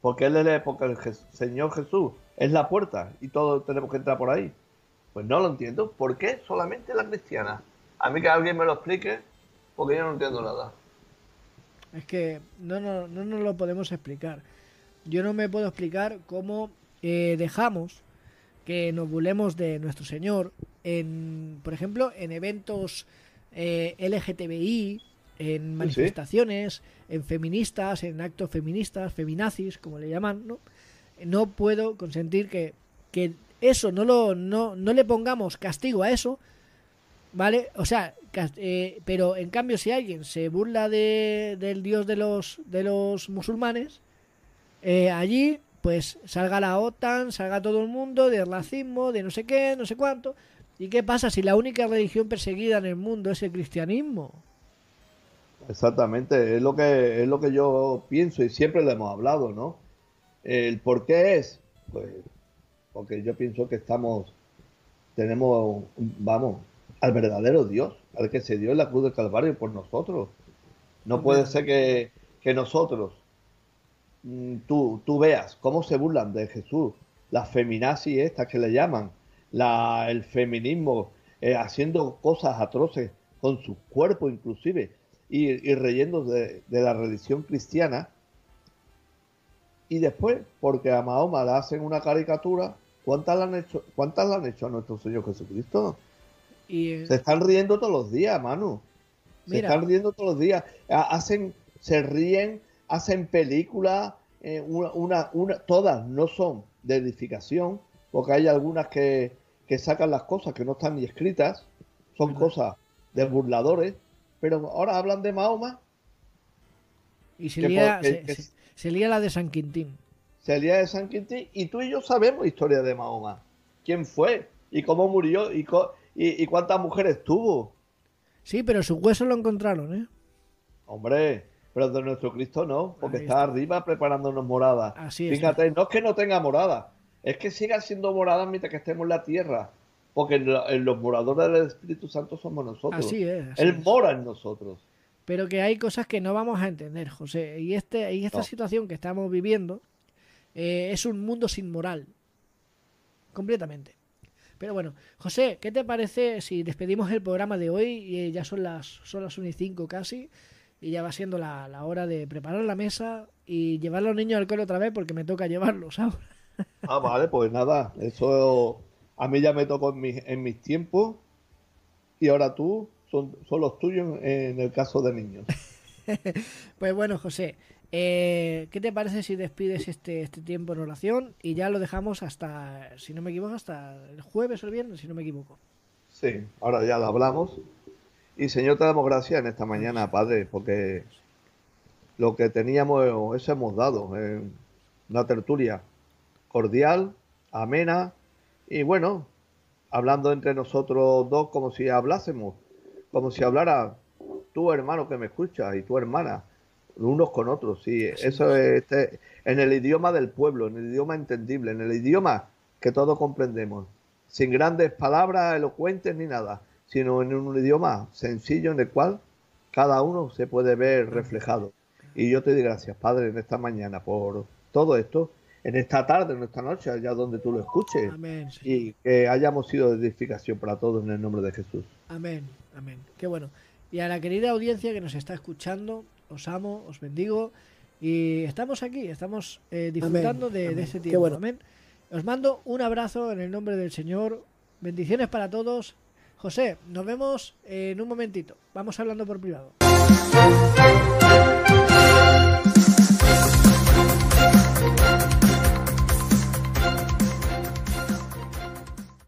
[SPEAKER 1] Porque él es porque el Señor Jesús es la puerta y todos tenemos que entrar por ahí. Pues no lo entiendo. ¿Por qué solamente la cristiana? A mí que alguien me lo explique, porque yo no entiendo nada.
[SPEAKER 2] Es que no, no, no nos lo podemos explicar. Yo no me puedo explicar cómo eh, dejamos que nos burlemos de nuestro Señor en, por ejemplo, en eventos eh, LGTBI, en manifestaciones, en feministas, en actos feministas, feminazis, como le llaman, ¿no? No puedo consentir que, que eso no lo no, no le pongamos castigo a eso, ¿vale? O sea, eh, pero en cambio si alguien se burla de, del dios de los de los musulmanes, eh, allí pues salga la OTAN, salga todo el mundo de racismo, de no sé qué, no sé cuánto. ¿Y qué pasa si la única religión perseguida en el mundo es el cristianismo?
[SPEAKER 1] Exactamente, es lo que es lo que yo pienso y siempre lo hemos hablado, ¿no? El por qué es, pues, porque yo pienso que estamos, tenemos, vamos, al verdadero Dios, al que se dio en la cruz del Calvario por nosotros. No puede ser que, nosotros, mm, tú, tú veas cómo se burlan de Jesús, las feminazis estas que le llaman, la, el feminismo, eh, haciendo cosas atroces con su cuerpo inclusive, y, reyendo de, la religión cristiana. Y después, porque a Mahoma le hacen una caricatura, ¿cuántas le han hecho, cuántas le han hecho a nuestro Señor Jesucristo? Y, se están riendo todos los días, Manu. Se están riendo todos los días. Hacen, se ríen, hacen películas, eh, una, una, todas no son de edificación, porque hay algunas que, que sacan las cosas que no están ni escritas, son cosas de burladores, pero ahora hablan de Mahoma.
[SPEAKER 2] Y se lía, se, la de San Quintín.
[SPEAKER 1] Se lía de San Quintín y tú y yo sabemos historia de Mahoma. ¿Quién fue? ¿Y cómo murió? ¿Y, y, cuántas mujeres tuvo?
[SPEAKER 2] Sí, pero sus huesos lo encontraron, ¿eh?
[SPEAKER 1] Hombre, pero de nuestro Cristo no, porque está. arriba preparándonos morada. Así es. Fíjate, no es que no tenga morada, es que siga siendo morada mientras que estemos en la tierra. Porque los moradores del Espíritu Santo somos nosotros. Así es. Él mora en nosotros.
[SPEAKER 2] Pero que hay cosas que no vamos a entender, José. Y, este, y esta situación que estamos viviendo eh, es un mundo sin moral. Completamente. Pero bueno, José, ¿qué te parece si despedimos el programa de hoy? Y ya son las, son las 1 y 5 casi. Y ya va siendo la, la, hora de preparar la mesa y llevar a los niños al cole otra vez porque me toca llevarlos ahora.
[SPEAKER 1] Ah, vale, pues nada, eso a mí ya me tocó en, mis, tiempos y ahora tú son, los tuyos en el caso de niños.
[SPEAKER 2] pues bueno, José, eh, ¿qué te parece si despides este, este tiempo en oración y ya lo dejamos hasta, si no me equivoco, hasta el jueves o el viernes, si no me equivoco?
[SPEAKER 1] Sí, ahora ya lo hablamos. Y Señor, te damos gracias en esta mañana, Padre, porque lo que teníamos, eso hemos dado. una tertulia cordial, amena, y bueno, hablando entre nosotros dos como si hablásemos, como si hablara tu hermano que me escucha y tu hermana, unos con otros. Sí, eso es este, en el idioma del pueblo, en el idioma entendible, en el idioma que todos comprendemos, sin grandes palabras elocuentes ni nada, sino en un idioma sencillo en el cual cada uno se puede ver reflejado. Y yo te doy gracias, Padre, en esta mañana por todo esto en esta tarde, en esta noche, allá donde tú lo escuches. Amén. Y que hayamos sido de edificación para todos en el nombre de Jesús.
[SPEAKER 2] Amén, amén. Qué bueno. Y a la querida audiencia que nos está escuchando, os amo, os bendigo. Y estamos aquí, estamos eh, disfrutando de, este tiempo. Qué bueno. Amén. Os mando un abrazo en el nombre del Señor. Bendiciones para todos. José, nos vemos eh, en un momentito. Vamos hablando por privado.